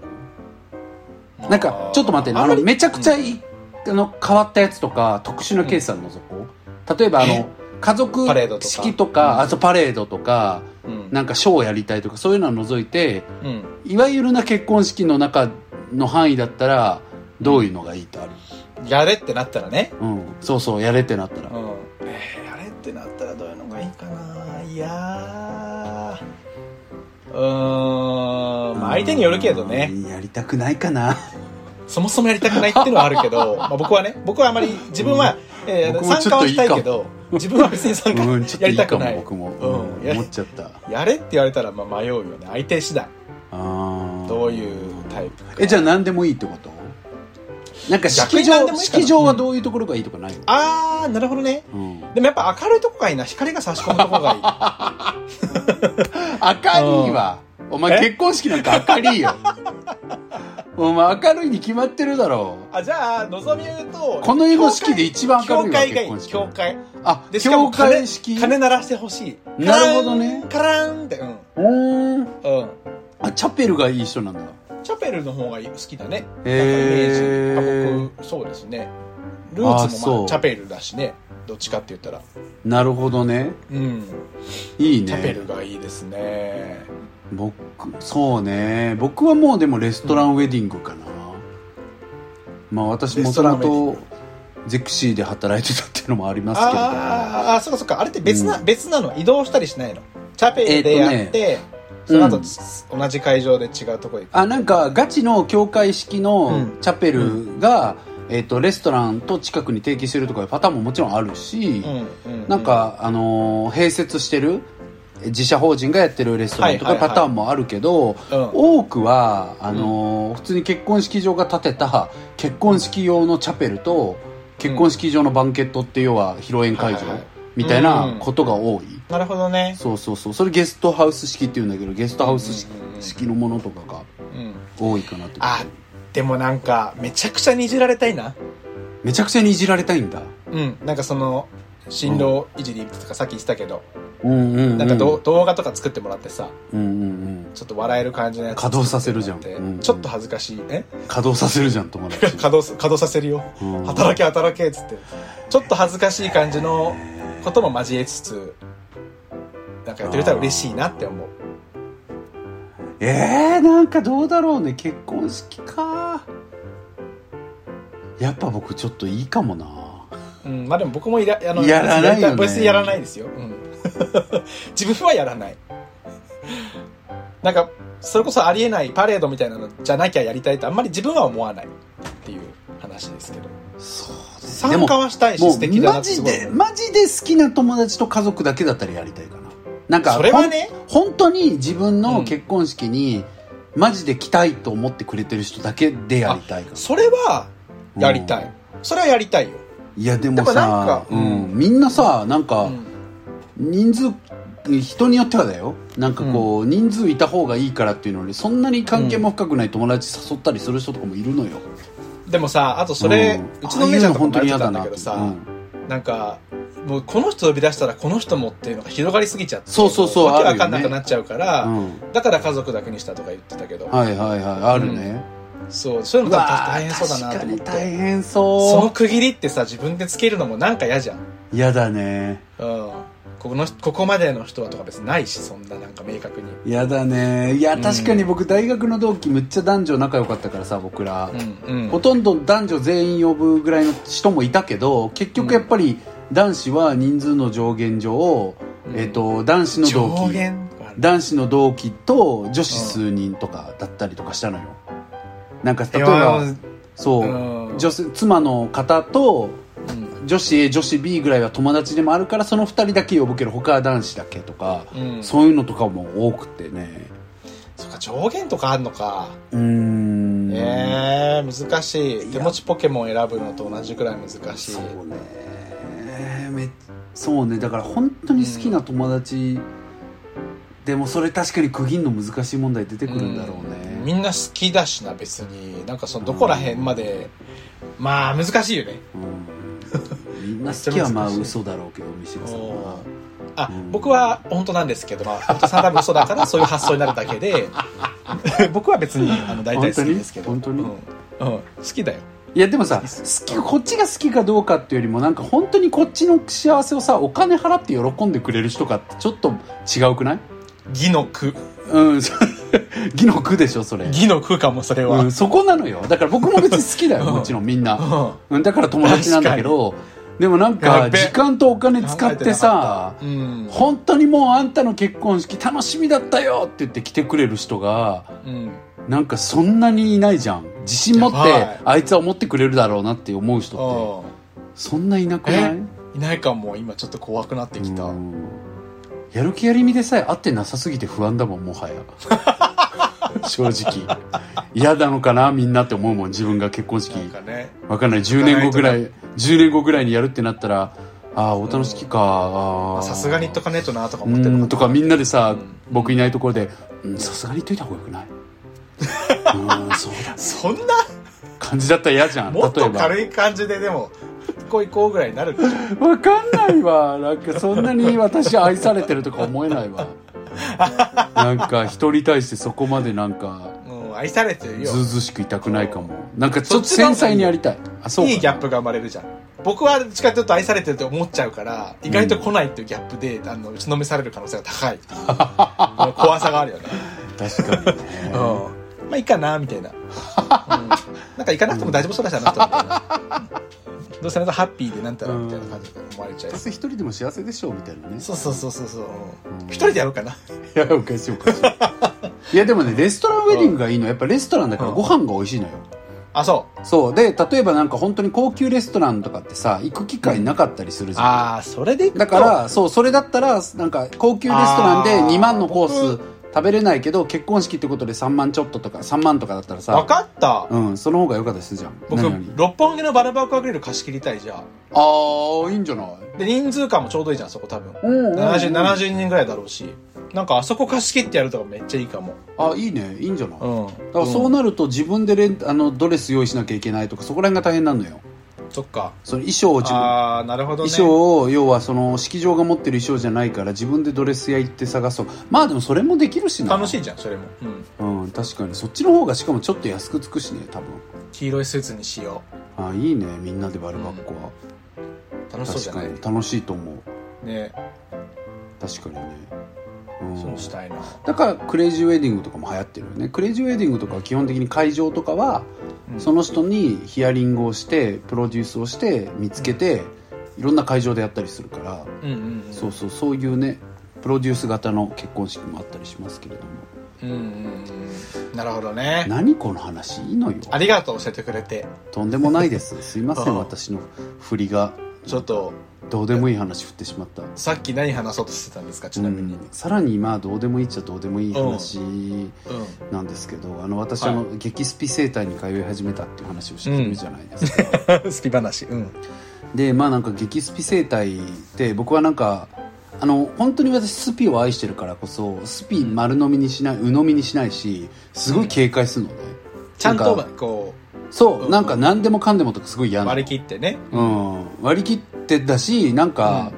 る？なんかちょっと待ってねあのめちゃくちゃい、あの変わったやつとか特殊なケースあるのそこ？例えばあの家族式とかあとパレードとかうん。なんかショーをやりたいとかそういうのを除いてうん。いわゆるな結婚式の中の範囲だったらどういうのがいいってある？やれってなったらね。うん。そうそうやれってなったら。うん。えーやれってなったらどういうのがいいかな。いやー。うーん。まあ相手によるけどね。うん。やりたくないかな。そもそもやりたくないっていうのはあるけど、まあ、僕はね僕はあまり自分は、え参加はしたいけど自分は別に参加 やりたくない。僕も、うん。や思っちゃった。やれって言われたらまあ迷うよね。相手次第あー。どういうタイプか。えじゃあ何でもいいってこと？なんか式場式場はどういうところがいいとかないの、ああなるほどね。うん、でもやっぱ明るいとこがいいな光が差し込むとこがいい。明るいわ。お前え結婚式なんか明るいよお前明るいに決まってるだろあじゃあ望み言うとこの世の式で一番明るいわ教会がいい教会あでしかも教鐘会式？鐘鳴らしてほしい。なるほどね。カラーンってうん。うーん。うん。あチャペルがいい人なんだ。チャペルの方が好きだね。へー。なんかイメージ。あ僕そうですね。ルーツもまあチャペルだしね。どっちかって言ったら。なるほどね。うん。いいね。チャペルがいいですね僕そうね。僕はもうでもレストランウェディングかな、まあ私もともとゼクシーで働いてたっていうのもありますけれど。もあーあーそうかそうか。あれって別な、うん。別なの移動したりしないの？チャペルでやって、えその後、うん。同じ会場で違うとこ行く。あなんかガチの教会式うのん。チャペルが、えっとレストランと近くに提携してるとかいうパターンももちろんあるし、うんうん。なんか、あのー併設してる自社法人がやってるレストランとかパターンもあるけど、うん。多くはあのー普通に結婚式場が建てた結婚式用のチャペルと結婚式場のバンケットって要は披露宴会場みたいなことが多い、なるほどね。そうそうそう。それゲストハウス式っていうんだけどゲストハウス式のものとかがうん。多いかなって。あでもなんかめちゃくちゃにじられたいな。めちゃくちゃにいじられたいんだ。うん。なんかその新郎いじりとかさっき言ってたけど、うんうん、うん、なんかど動画とか作ってもらってさうんうんうん。ちょっと笑える感じのやつ稼働させるじゃん作ってもらってうん。ちょっと恥ずかしいえ？稼働させるじゃん友達。稼働す稼働させるよ。うん。働け働けっつって。ちょっと恥ずかしい感じのことも交えつつなんかやってくれたら嬉しいなって思う。えー、なんかどうだろうね。結婚式か。やっぱ僕ちょっといいかもなうん、まあでも僕もいらあのやらないよね。別にやらないですよ、うん、自分はやらない。なんかそれこそありえないパレードみたいなのじゃなきゃやりたいとあんまり自分は思わないっていう話ですけど。そうです参加はしたいし素敵だなマジでマジで好きな友達と家族だけだったらやりたいかな。なんかそれはね。本当に自分うん。の結婚式にマジで来たいと思ってくれてる人だけでやりたいそれはやりたい、それはやりたいよ、いやでもさか、ううん。ん、みんなさなんか、うん。人数人によってはだよ。なんかこう、人数いた方がいいからっていうのにそんなに関係も深くない友達誘ったりする人とかもいるのよ、でもさあとそれ、うちの姉ちゃんとかも言ってたんだけどさ、なん。かもうこの人呼び出したらこの人もっていうのが広がりすぎちゃってそうそうそうわけわかんなくなっちゃうから、当にうん。うんだから家族だけにしたとか言ってたけど、はいはいはいあるね、そうそういううの多分わ大変そうだなと思っ確かに大て変そその区切りってさ自分でつけるのもなんか嫌じゃん、う嫌だね。うん、このここまでの人はとか別にないしそんななんか明確に。嫌だね。いやうん。確かに僕大学の同期むっちゃ男女仲良かったからさ僕ら、うんうん。ほとんど男女全員呼ぶぐらいの人もいたけど結局やっぱり男子は人数の上限上、うん。えっと男子の同上期男子の同期と女子数人とかだったりとかしたのよなんか例えいばやそう、うん。女性妻の方とうん。女子 A 女子 B ぐらいは友達でもあるからその2人だけ呼ぶけど他は男子だけとか、うん。そういうのとかも多くてね。そっか上限とかあんのか。うーん。えー、難しい。手持ちポケモン選ぶのと同じくらい難しい。そうね。めそうね。だから本当に好きな友達、でもそれ確かに区切んの難しい問題出てくるんだろうね、みんな好きだしな別に。なんかそのどこら辺まで、まあ難しいよね。うん。みんな好きはまあ嘘だろうけど西野さんは。あ、うん。僕は本当なんですけど、まあ、本当さん多分嘘だから そういう発想になるだけで。僕は別にあの大体好きですけど。本当に？うん。うん。好きだよ。いやでもさ好きこっちが好きかどうかっていうよりもなんか本当にこっちの幸せをさお金払って喜んでくれる人かってちょっと違うくない？義の句。うん 義の句でしょそれ。義の句かもそれは、うん、そこなのよ。だから僕も別に好きだようん。もちろんみんな。うん。うんだから友達なんだけどでもなんやかべ時間とお金使ってさうん。本当にもうあんたの結婚式楽しみだったよって言って来てくれる人がうん。なんかそんなにいないじゃん。自信持ってあいつは思ってくれるだろうなって思う人ってそんないなくない？え？いないかも。今ちょっと怖くなってきた、うんやる気やりみでさえ合ってなさすぎて不安だもんもはや。正直。嫌なのかなみんなって思うもん自分が結婚式。なんかね。わかんない。10年後ぐらい10年後ぐらいにやるってなったらああお楽しきか。さすがに言っとかねえとなとかう思ってるのんとかみんなでさ、うん僕いないところでうんさすがに言っといた方がよくない？うんそうだ。そんな？感じだったら嫌じゃん。例もっと軽い感じででもここ行こうぐらいになるでしょ。わかんないわ。なんかそんなに私愛されてるとか思えないわ。なんか人に対してそこまでなんかうんうん愛されてるよ。ずうずうしくいたくないかも。なんかちょっと繊細にやりたい。あそうか。いいギャップが生まれるじゃん。僕はどっちかというと愛されてると思っちゃうから意外と来ないっていうギャップで、あの打ちのめされる可能性が高い 怖さがあるよね。確かにね。うん。まあいいかなみたいな、うん、なんか行かなくても大丈夫そうだしなどうせあなたハッピーでなんたらみたいな感じで思われちゃいどうせ一人でも幸せでしょうみたいなね。そうそうそうそうそう。うん。一人でやろうかな。いやおかしいおかしい。いやでもねレストランウェディングがいいのはやっぱレストランだからご飯が美味しいのよ。あそう。そう。で例えばなんか本当に高級レストランとかってさ行く機会なかったりするじゃん、ああそれでいくと。だからそうそれだったらなんか高級レストランであー。2万のコース食べれないけど結婚式ってことで3万ちょっととか3万とかだったらさ分かった、うんその方が良かったりするじゃん。僕六本木のバルバークアグリル貸し切りたいじゃん。ああいいんじゃない？で人数感もちょうどいいじゃんそこ多分。うん 70, 70人ぐらいだろうし。なんかあそこ貸し切ってやるとかめっちゃいいかも。あいいね。いいんじゃない、うん。だからそうなると自分でレンあのドレス用意しなきゃいけないとかそこら辺が大変なのよそっか。その衣装を自分。ああなるほどね。衣装を要はその式場が持ってる衣装じゃないから自分でドレス屋行って探そう。まあでもそれもできるしな。楽しいじゃんそれも、うん、うん確かに。そっちの方がしかもちょっと安くつくしね多分。黄色いスーツにしよあいいねみんなでバルバッコは、う楽しそうじゃない？確かに。楽しいと思う。ね。確かにね。うんそうしたいなだからクレイジーウェディングとかも流行ってるよね。クレイジーウェディングとかは基本的に会場とかは、うん。その人にヒアリングをしてプロデュースをして見つけて、いろんな会場でやったりするから、うんうんうん。そうそうそういうねプロデュース型の結婚式もあったりしますけれども。うんうんうんなるほどね。何この話？いいのよ。ありがとう教えてくれて。とんでもないです。すいません。私の振りが。ちょっとどうでもいい話振ってしまった。さっき何話そうとしてたんですか？ちなみに。うん。さらにまあどうでもいいっちゃどうでもいい話うん。なんですけどあの私、はい。あの激スピ生態に通い始めたっていう話をしてるじゃないですか、スピ話。うん。でまあなんか激スピ生態って僕はなんかあの本当に私スピを愛してるからこそスピ丸飲みにしない鵜呑みにしないしすごい警戒するのね、ちゃんとこそううん。なんか何でもかんでもとかすごい嫌な。割り切ってね。うん、割り切ってだしなんか、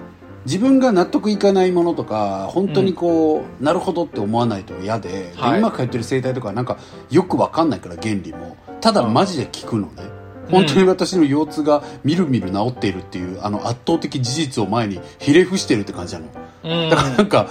自分が納得いかないものとか本当にこう、なるほどって思わないと嫌で,で、はい。今通ってる生態とかなんかよくわかんないから原理も。ただマジで聞くのね、本当に私の腰痛がみるみる治っているっていうあの圧倒的事実を前にひれ伏してるって感じなの。うんだからなんか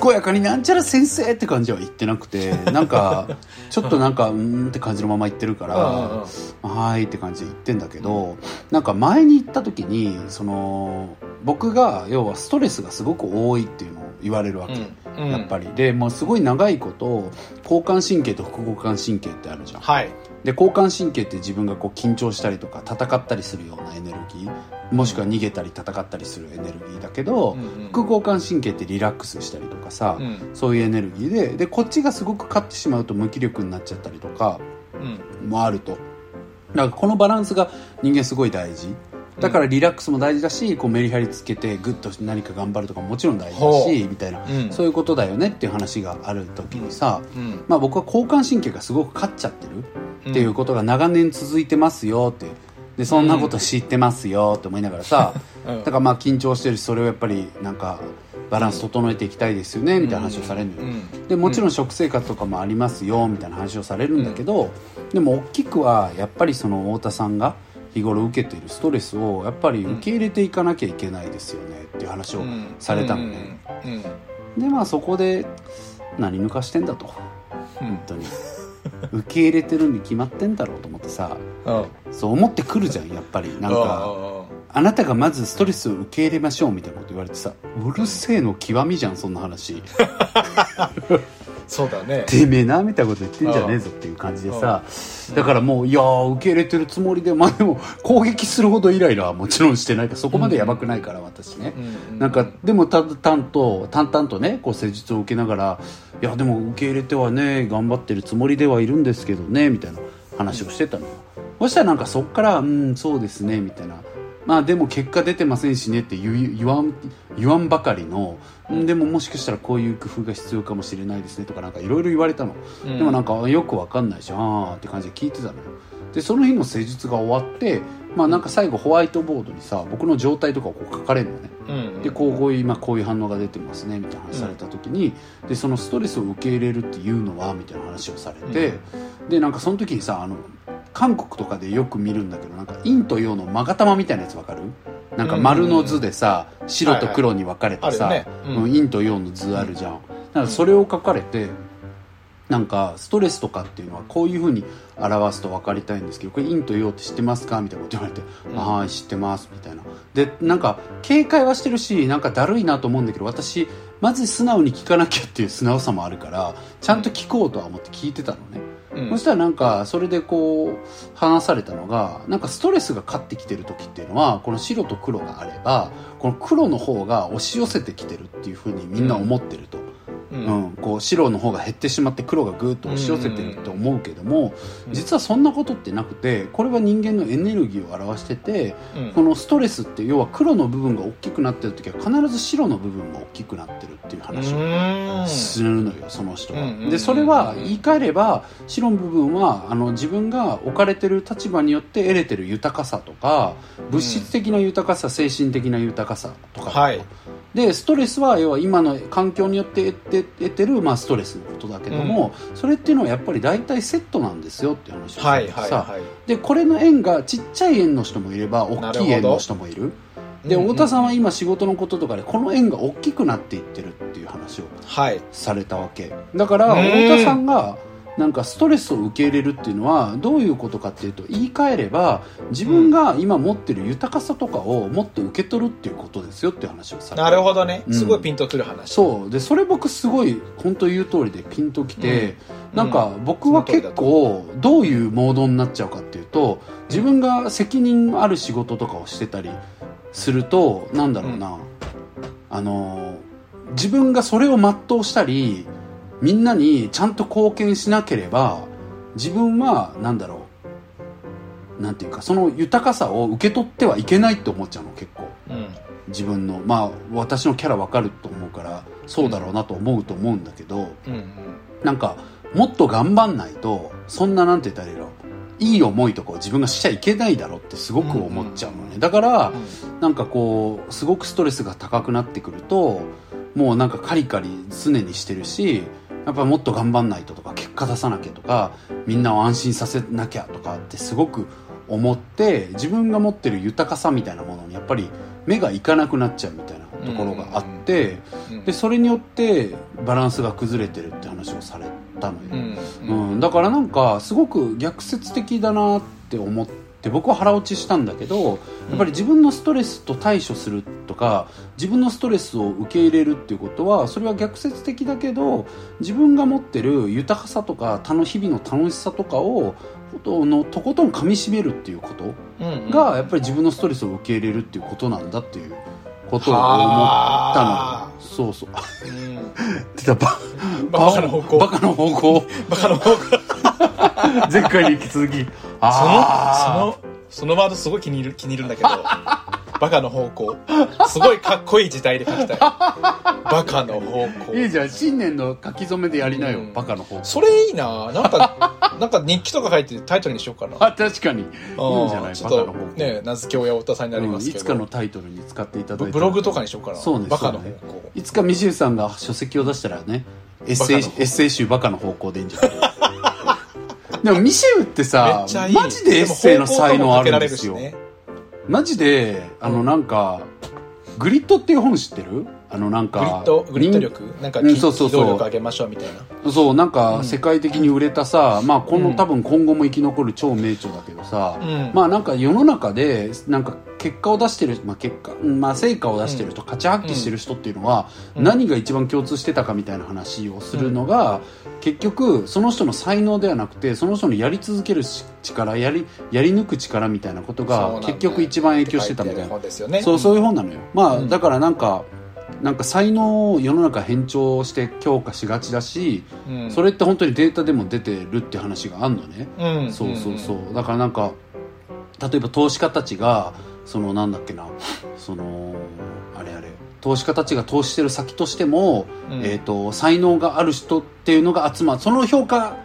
健やかになんちゃら先生って感じは言ってなくて なんかちょっとなんかうーんって感じのまま言ってるから、はーいって感じで言ってんだけど、なんか前に行った時にその僕が要はストレスがすごく多いっていうのを言われるわけ、うん。やっぱり。でもうすごい長いこと交感神経と副交感神経ってあるじゃん。はいで交感神経って自分がこう緊張したりとか戦ったりするようなエネルギーもしくは逃げたり戦ったりするエネルギーだけど、うんうん。副交感神経ってリラックスしたりとかさ、うん。そういうエネルギーででこっちがすごく勝ってしまうと無気力になっちゃったりとかうん。もあると。だからこのバランスが人間すごい大事だからリラックスも大事だしこうメリハリつけてグッと何か頑張るとかももちろん大事だほしみたいな、うん。そういうことだよねっていう話がある時にさ、うん。まあ、僕は交感神経がすごく勝っちゃってるっていうことが長年続いてますよって。でそんなこと知ってますよって思いながらさ、うん。だからまあ緊張してるしそれをやっぱりなんかバランス整えていきたいですよねみたいな話をされるのよ、うん。でもちろん食生活とかもありますよみたいな話をされるんだけど、でも大きくはやっぱりその太田さんが日頃受けているストレスをやっぱり受け入れていかなきゃいけないですよねっていう話をされたのね、でまあそこで何抜かしてんだと。うん。本当に。受け入れてるに決まってんだろうと思ってさうん。そう思ってくるじゃんやっぱり。なんかあなたがまずストレスを受け入れましょうみたいなこと言われてさうるせえの極みじゃんそんな話 そうだね。てめえなみたいなこと言ってんじゃねえぞっていう感じでさ。だからもういやー受け入れてるつもりでまあでも攻撃するほどイライラはもちろんしてないからそこまでやばくないから私ね。うんなんかでもた淡と淡々とねこう施術を受けながらいやでも受け入れてはね頑張ってるつもりではいるんですけどねみたいな話をしてたのよ、そしたらなんかそっから「うんそうですね」みたいなまあでも結果出てませんしねって言わん言わんばかりのうんでももしかしたらこういう工夫が必要かもしれないですねとかなんかいろいろ言われたの、うん。でもなんかよくわかんないしあーって感じで聞いてたのよ。でその日の施術が終わってまあなんか最後ホワイトボードにさ僕の状態とかをこう書かれるのね。うんでこうこういう今こういう反応が出てますねみたいな話された時に、でそのストレスを受け入れるっていうのはみたいな話をされて、でなんかその時にさあの韓国とかでよく見るんだけどなんか陰と陽の勾玉みたいなやつわかる？なんか丸の図でさ、白と黒に分かれてさ、はいはい。ねうんうん。陰と陽の図あるじゃん、だからそれを書かれてなんかストレスとかっていうのはこういうふうに表すと分かりたいんですけどこれ陰と陽って知ってますか？みたいなこと言われて「うん。はい知ってます」みたいな。でなんか警戒はしてるしなんかだるいなと思うんだけど私まず素直に聞かなきゃっていう素直さもあるからちゃんと聞こうとは思って聞いてたのね、うん。そしたらなんかそれでこう話されたのがなんかストレスが勝ってきてる時っていうのはこの白と黒があればこの黒の方が押し寄せてきてるっていうふうにみんな思ってると、ううん。んこう白の方が減ってしまって黒がぐーっと押し寄せてるって思うけども、うん。実はそんなことってなくてこれは人間のエネルギーを表しててうん。このストレスって要は黒の部分が大きくなってる時は必ず白の部分も大きくなってるっていう話をうん。するのよその人は。でそれは言い換えれば白の部分はあの自分が置かれてる立場によって得れてる豊かさとか物質的な豊かさ精神的な豊かさとか、はいでストレスは要は今の環境によって得て得てる、まあ、ストレスのことだけども、それっていうのはやっぱり大体セットなんですよっていう話をさはいれてさ、はいはい。でこれの円がちっちゃい円の人もいれば大きい円の人もいる。でうんうん太田さんは今仕事のこととかでこの円が大きくなっていってるっていう話をはい。されたわけ。だからうん太田さんがなんかストレスを受け入れるっていうのはどういうことかっていうと言い換えれば自分が今持ってる豊かさとかをもっと受け取るっていうことですよっていう話をされたなるほどね。うん。すごいピンとくる話。そう。でそれ僕すごい本当言う通りでピンときて、うん。なんか僕は結構どういうモードになっちゃうかっていうと自分が責任ある仕事とかをしてたりするとなんだろうな、あの自分がそれを全うしたりみんなにちゃんと貢献しなければ自分はなんだろうなんていうかその豊かさを受け取ってはいけないって思っちゃうの結構。うん。自分のまあ私のキャラわかると思うからそうだろうなと思うと思うんだけどうん。うんなんかもっと頑張んないとそんななんて言ったらいいのいい思いとかを自分がしちゃいけないだろうってすごく思っちゃうのね。だからなんかこうすごくストレスが高くなってくるともうなんかカリカリ常にしてるしやっぱりもっと頑張んないととか結果出さなきゃとかみんなを安心させなきゃとかってすごく思って自分が持ってる豊かさみたいなものにやっぱり目がいかなくなっちゃうみたいなところがあってうん。でそれによってバランスが崩れてるって話をされたのよ、うん。うん、だからなんかすごく逆説的だなって思って僕は腹落ちしたんだけどやっぱり自分のストレスと対処するとか自分のストレスを受け入れるっていうことはそれは逆説的だけど自分が持ってる豊かさとか楽日々の楽しさとかをのとことん噛みしめるっていうことうんがやっぱり自分のストレスを受け入れるっていうことなんだっていうことを思ったの。そうそう。うん。出た。ババカの方向。バカの方向。バカの方向。前回に引き続きそのあそのそのワードすごい気に入る気に入るんだけど バカの方向。すごいかっこいい字体で書きたい。バカの方向。いいじゃん新年の書き初めでやりなよ、うん。バカの方それいいな。なんか なんか日記とか書いてタイトルにしようかな。あ確かに。いいんじゃないバカの方向。ね名付け親太田さんになりますけど、うんいつかのタイトルに使っていただいてブブログとかにしようかな。そうね。バカの方そうね向。いつかミシェルさんが書籍を出したらねエッセイエバカの方向。ッセイ集バカの方向でいいんじゃない？でもミシェルってめさいい。マジでエッセイの才能あるんですよ、ね。マジであのなんか、グリッドっていう本知ってる？あのなんかグリッド？グリッド力？なんかうん機そうそうそう。機動力上げましょうみたいな。そうなんうん。か世界的に売れたさ、まあこのうん。多分今後も生き残る超名著だけどさ、うん。まあなんか世の中でなんか結果を出してる、まあ結果、うん。まあ成果を出してる人、価値発揮してる人っていうのは、うん。何が一番共通してたかみたいな話をするのが、結局その人の才能ではなくてその人のやり続けるし力やりやり抜く力みたいなことが結局一番影響してたみたいな。そうそういう本なのよ。まあ、うん。だからなんかなんか才能を世の中偏重して強化しがちだし、うん。それって本当にデータでも出てるって話があるのね、うんそうそうそうだからなんか例えば投資家たちがそのなんだっけなそのあれあれ投資家たちが投資してる先としても、うん。えー、と才能がある人っていうのが集まるその評価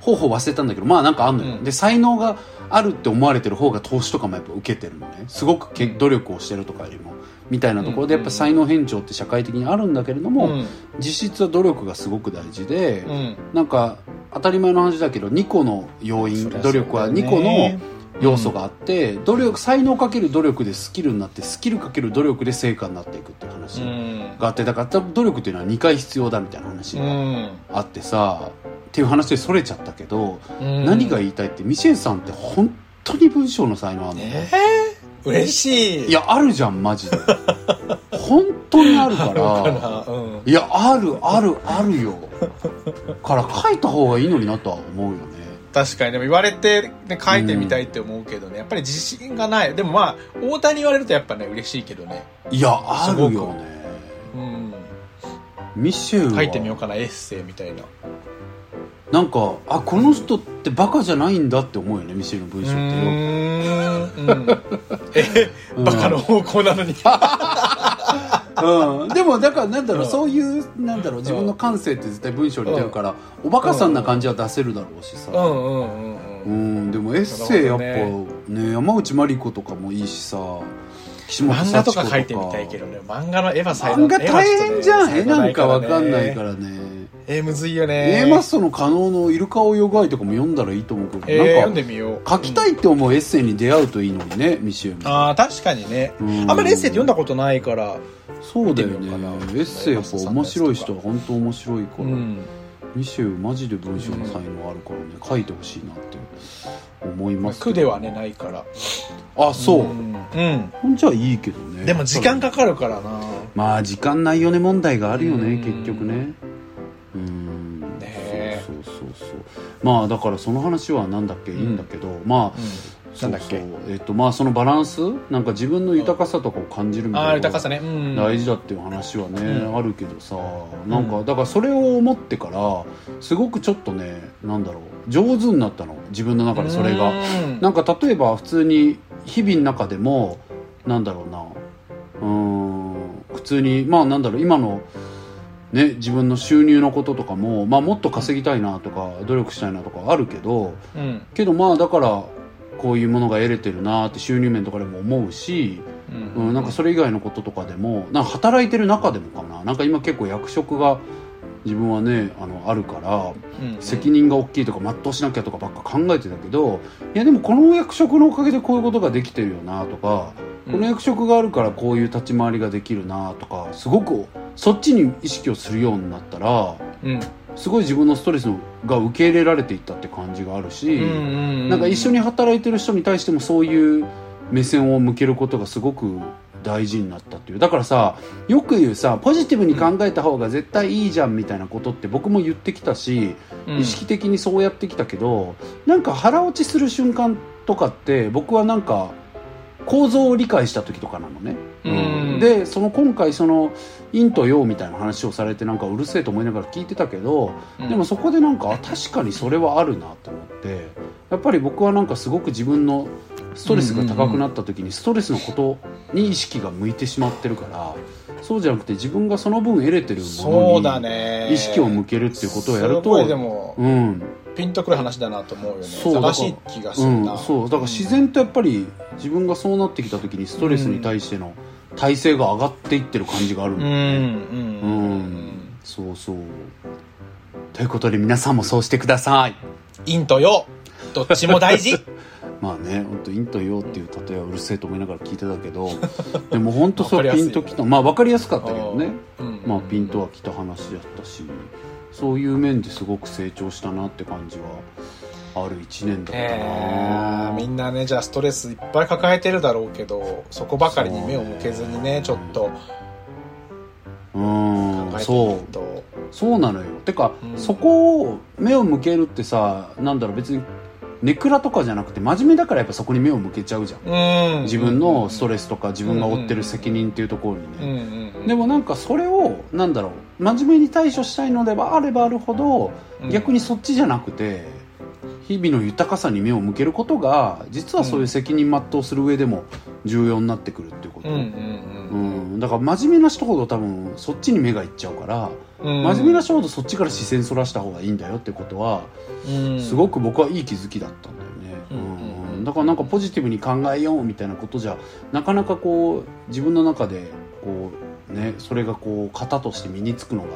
方法忘れたんだけどまあなんかあんのよ、うん。で才能があるって思われてる方が投資とかもやっぱ受けてるのね。すごくけ努力をしてるとかよりもみたいなところでやっぱ才能偏重って社会的にあるんだけれども、うん。実質は努力がすごく大事で、うん。なんか当たり前の話だけど2個の要因、努力は2個の要素があって、努力才能かける努力でスキルになってスキルかける努力で成果になっていくっていう話うんがあってだから努力っていうのは2回必要だみたいな話うがんあってさ、っていう話でそれちゃったけど、うん。何が言いたいってミシェルさんって本当に文章の才能あるの、えー、嬉しい。いやあるじゃんマジで。本当にあるかから。なうん。いやあるあるあるよ。から書いた方がいいのになとは思うよね確かに。でも言われて、ね、書いてみたいって思うけどね、やっぱり自信がない。でもまあ太田に言われるとやっぱね嬉しいけどね。いやあるよね。うん。ミシェルは。書いてみようかなエッセイみたいな。なんかあこの人ってバカじゃないんだって思うよねミシェルの文う章ってよ。うん。えうん。バカの方向なのに うん、でもだからなんだろう、うん。そういうなんだろう自分の感性って絶対文章に出るから、おバカさんな感じは出せるだろうしさ、うん。うんうんううん。ん。でもエッセイやっぱね山内まり子とかもいいしさ漫画とか書いてみたいけどね。漫画の絵は才漫画大変じゃん絵なんかわかんないねからね。えーむずいよね。A マッソの可能のイルカをヨガイとかも読んだらいいと思うけど、えー、読なんんかでみよう。書きたいって思うエッセイに出会うといいのにねミシェルも。ああ確かにね。うん。あんまりエッセイって読んだことないからそうだよね。エッセイやっぱ面白い人は本当面白いから、うん。ミシェルマジで文章の才能あるからね、書いてほしいなって思います苦ではねないから。あそう、ん。うん。ほんじゃいいけどね。でも時間かかるからな。まあ時間ないよね問題があるよねうん。結局ね。うん。ねえ。そうそうそうそう。まあだからその話はなんだっけ、いいんだけど。まあ、なんだっけ？えっとまあそのバランス？なんか自分の豊かさとかを感じるみたいな豊かさね。うん。大事だっていう話はね、うん。あるけどさなんかだからそれを思ってからすごくちょっとねなんだろう上手になったの。自分の中でそれが。うん。なんか例えば普通に日々の中でもなんだろうな。うーん普通にまあなんだろう今のね自分の収入のこととかも、まあ、もっと稼ぎたいなとか努力したいなとかあるけどうん。けどまあだからこういうものが得れてるなって収入面とかでも思うし、ううん、なんかそれ以外のこととかでもなんか働いてる中でもかな。なんか今結構役職が自分はねあのあるからうん。責任が大きいとか全うしなきゃとかばっか考えてたけどいやでもこの役職のおかげでこういうことができてるよなとか、うん。この役職があるからこういう立ち回りができるなとかすごくそっちに意識をするようになったらうんすごい自分のストレスが受け入れられていったって感じがあるし、うんなんか一緒に働いてる人に対してもそういう目線を向けることがすごく大事になったっていう。だからさよく言うさポジティブに考えた方が絶対いいじゃんみたいなことって僕も言ってきたし、うん。意識的にそうやってきたけどなんか腹落ちする瞬間とかって僕はなんか構造を理解した時とかなのね、うん。でその今回その陰と陽みたいな話をされてなんかうるせえと思いながら聞いてたけど、うん。でもそこでなんかあ確かにそれはあるなと思って。やっぱり僕はなんかすごく自分のストレスが高くなった時にストレスのことに意識が向いてしまってるからそうじゃなくて自分がその分得れてるもそうだのにね。意識を向けるっていうことをやるとすごいでもうん。ピンとくる話だなと思うよね。正しい気がすうんるな、、そう。だから自然とやっぱり自分がそうなってきた時にストレスに対しての耐性が上がっていってる感じがあるうんんだよねうん。うん。そうそう。ということで皆さんもそうしてください。陰と陽。どっちも大事。まあね本当陰と陽っていう例えはうるせえと思いながら聞いてたけど でも本当そうピンときた。まあ分かりやすかったけどね。うん。まあピンとはきた話だったしそういう面ですごく成長したなって感じはある1年だったえな、ー。みんなねじゃあストレスいっぱい抱えてるだろうけどそこばかりに目を向けずにねちょっとうん。そう。そうなのよ。てか、うん。そこを目を向けるってさなんだろう別にネクラとかじゃなくて真面目だからやっぱそこに目を向けちゃうじゃん。うん。自分のストレスとか自分が負ってる責任っていうところにうんね、でもなんかそれをなんだろう真面目に対処したいのではあればあるほど、うん。逆にそっちじゃなくて日々の豊かさに目を向けることが実はそういう責任全うする上でも重要になってくるっていうこと、うんだから真面目な人ほど多分そっちに目がいっちゃうから、うん。真面目な人ほどそっちから視線そらした方がいいんだよってことは、うん。すごく僕はいい気づきだったんだよね、うん。だからなんかポジティブに考えようみたいなことじゃなかなかこう自分の中でこうねそれがこう型として身につくのが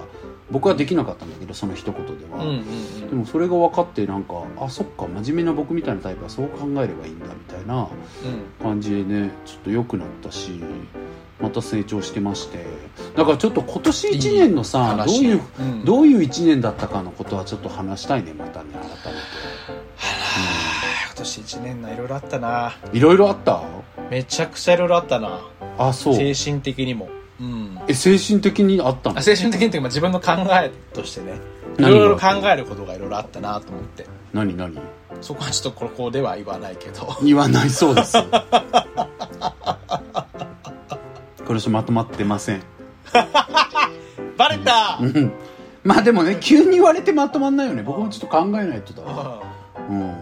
僕はできなかったんだけどその一言では、うんうんでもそれが分かってなんかあそっか真面目な僕みたいなタイプはそう考えればいいんだみたいなうん。感じでねちょっと良くなったしまた成長してまして。だからちょっと今年1年のさどういううん。どういう1年だったかのことはちょっと話したいねまたね改め今年1年ないろいろあったな。ていろいろあった？めちゃくちゃいろいろあったな。あそう。精神的にもうん。え精神的にあったの？あ精神的にというかまあ自分の考えとしてね。いろいろ考えることがいろいろあったなと思って。何何？そこはちょっとここでは言わないけど。言わないそうです。これしまとまってません。バレた！うん。まあでもね急に言われてまとまんないよね。僕もちょっと考えないとだわ。うん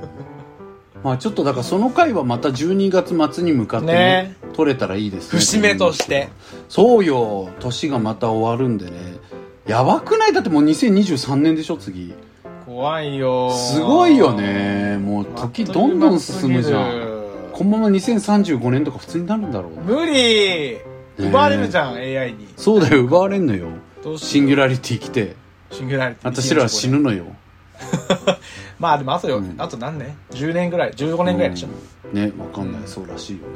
まあちょっとだからその回はまた12月末に向かってねね。取れたらいいですね。節目として。そうよ。年がまた終わるんでね。やばくない？だってもう2023年でしょ次。怖いよ。すごいよね。もう時どんどん進むじゃん。このまま2035年とか普通になるんだろう。無理。奪われるじゃん AI に。そうだよ。奪われんのよ。シンギュラリティ来て。シンギュラリティ。私らは死ぬのよ まあでもあとよ、うん。あと何年 ?10 年ぐらい？15年ぐらいでしょ？うん。ねわかんない、うん。そうらしいよね。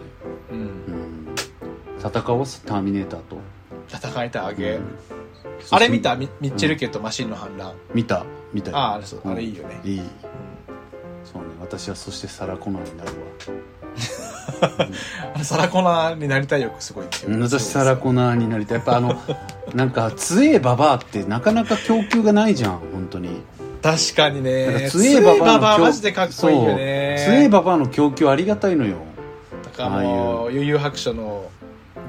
うん、うん。戦おうターミネーターと。戦いたいあげ、うん。あれ見た？ミミッチェル家とマシンの反乱、見た。見たよ。ああそう。うん。あれいいよね、いい。そうね。私はそしてサラ・コナーになる あれサラコナーになりたい欲すごい私サラ・コナーになりたい。やっぱあの なんか強えババアってなかなか供給がないじゃん本当に確かにね。強えババアの供マジでかっこいいよね。そう。強えババアの供給ありがたいのよ。だからもう悠々白書の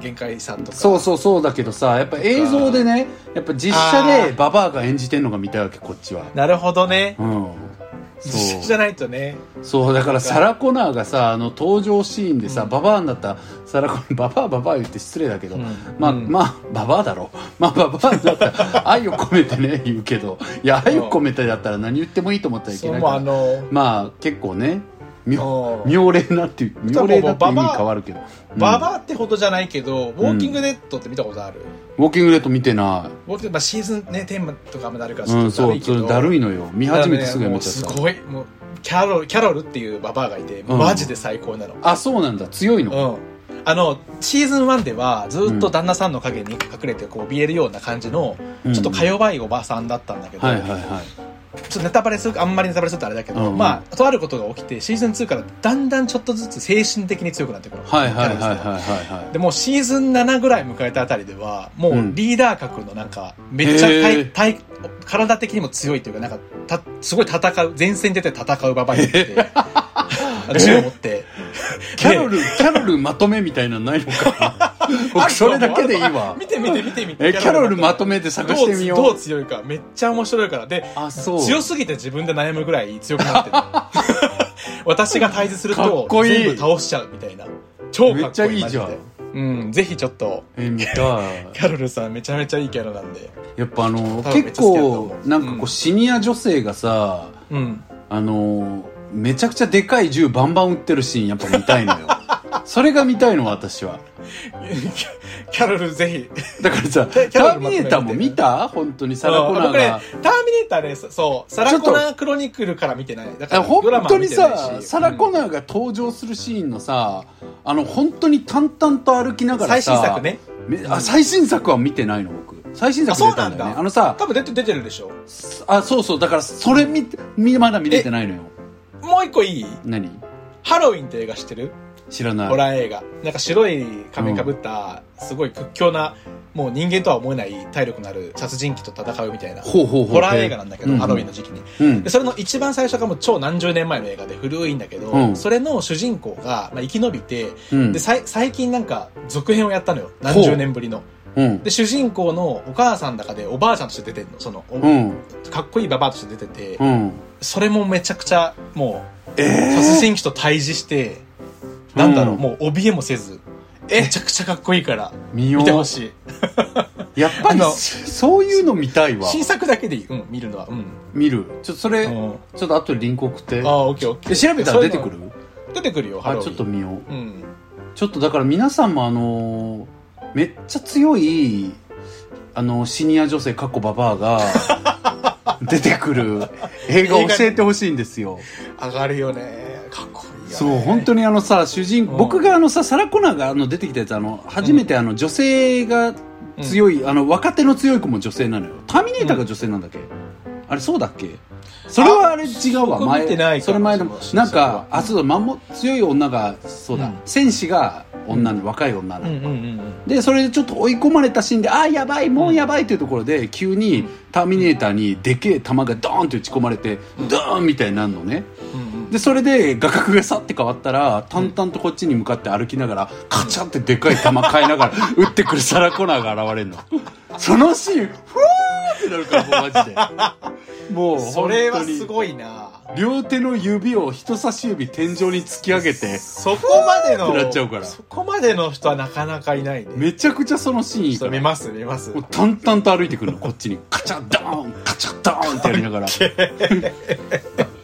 限界さんとか。そうそうそうだけどさやっぱ映像でねやっぱ実写でババアが演じてんのが見たいわけこっちは。なるほどね。うん。実そう。写じゃないとねそうだからサラ・コナーがさあの登場シーンでさ、うん。ババアになったサラ・コナーババアババア言って失礼だけど、うん。まあ、うん。まあババアだろ。まあババアになったら 愛を込めてね言うけど。いや愛を込めてだったら何言ってもいいと思ったらいけないから。もうあのまあ結構ね妙うん妙齢なっていう妙齢だって意味変わるけど、うん。ババアってほどじゃないけど、ウォーキングデッドって見たことある、ウォーキングデッド見てな。ウォーキングまあ、シーズンねテーマとかもなるからい、うん、ちょっとだるいけど、そうそうだるいのよ。見始めてすぐやめちゃった、ねすごいもうキャロルキャロルっていうババアがいて、うん。マジで最高なの。あそうなんだ。強いの、うん。あのシーズン1ではずっと旦那さんの陰に隠れてこう怯えるような感じの、うん。ちょっとか弱いおばさんだったんだけど、はいはいはいちょっとネタバレするあんまりネタバレするとあれだけど、うんうん。まあとあることが起きてシーズン2からだんだんちょっとずつ精神的に強くなってくる。はいはいはいはいはいはいでもうシーズン7ぐらい迎えたあたりではもううん。リーダー格のなんかめっちゃ体へー。体体的にも強いというかなんかたすごい戦う前線に出て戦うババアになって銃を持ってキャロル、キャロルまとめみたいなのないのかな僕それだけでいいわ。見て見て見て見て。え、キャロルまとめて探してみよう。どう強いかめっちゃ面白いから。であ、そう。強すぎて自分で悩むぐらい強くなってる。私が対峙すると全部倒しちゃうみたいな。超かっこいいめっちゃいいじゃん。うんぜひちょっとえ、見たい。キャロルさんめちゃめちゃいいキャラなんで。やっぱあの、多分めっ結ちゃ好きだと思構、うなんかこうん。う、シニア女性がさ、うん。あの、めちゃくちゃでかい銃バンバン撃ってるシーンやっぱ見たいのよ。それが見たいの私は。キャロルぜひ。だからさ、ターミネーターも見た？本当にサラ・コナーが。ターミネーターねそそう。サラコナークロニクルから見てない。だから本当にさ、し。サラ・コうんナーが登場するシーンのさ、あの、本当に淡々と歩きながら最さ、新作ね。めあ最新作は見てないの僕。最新作出たんだよね。あのさ多分出て出てるでしょ。あそうそう。だからそれ見て見まだ見れてないのよ。もう一個いい？何？ハロウィンって映画知ってる？知らない。ホラー映画。なんか白い仮面かぶったすごい屈強なもう人間とは思えない体力のある殺人鬼と戦うみたいなホラー映画なんだけど、うん。ハロウィンの時期に。うん。でそれの一番最初がもう超何十年前の映画で古いんだけど、うん。それの主人公が、まあ、生き延びて、うん。でさい最近なんか続編をやったのよ。何十年ぶりの。うん。で主人公のお母さんの中でおばあちゃんとして出てんの。その、おうん。かっこいいババアとして出てて、うん。それもめちゃくちゃもうえ殺人鬼と対峙して、なんだろう、うん。もう怯えもせずえ？めちゃくちゃかっこいいから見よてほしい。やっぱりあのそういうの見たいわ。新作だけでいい。うん見るのは。うん。見る？ちょっとそれ、うん。ちょっと後でリンク送って。ああオッケーオッケー。え調べた？ら出てくるそういうの出てくる？よハあロウィン。ちょっと見よう。うん。ちょっとだから皆さんもあのーめっちゃ強いあのシニア女性かっこババアが 出てくる映画教えてほしいんですよ。上がるよね。かっこそう本当にあのさ主人うん。僕があのさサラ・コナーがあの出てきたやつあの初めてあの女性が強い、あの若手の強い子も女性なのよ。ターミネーターが女性なんだっけ、あれそうだっけ？それはあれ違うわ。僕見てないかそれ前のなんかあそうだまんも強い女がそうだ、うん。戦士が女の、若い女の、でそれでちょっと追い込まれたシーンでああやばいもうやばいっていうところで急にターミネーターにでけえ弾がドーンって打ち込まれてドーンみたいになるのねでそれで画角がさって変わったら淡々とこっちに向かって歩きながらカチャってでかい弾変えながら 撃ってくるサラ・コナーが現れるの。そのシーンふわーってなるからもうマジで。もうそれはすごいな両手の指を人差し指天井に突き上げてそこまでのなっちゃうから。そこまでの人はなかなかいないね。めちゃくちゃそのシーンいい見ます見ます。淡々と歩いてくるのこっちに。カチャドーンカチャドーンってやりながら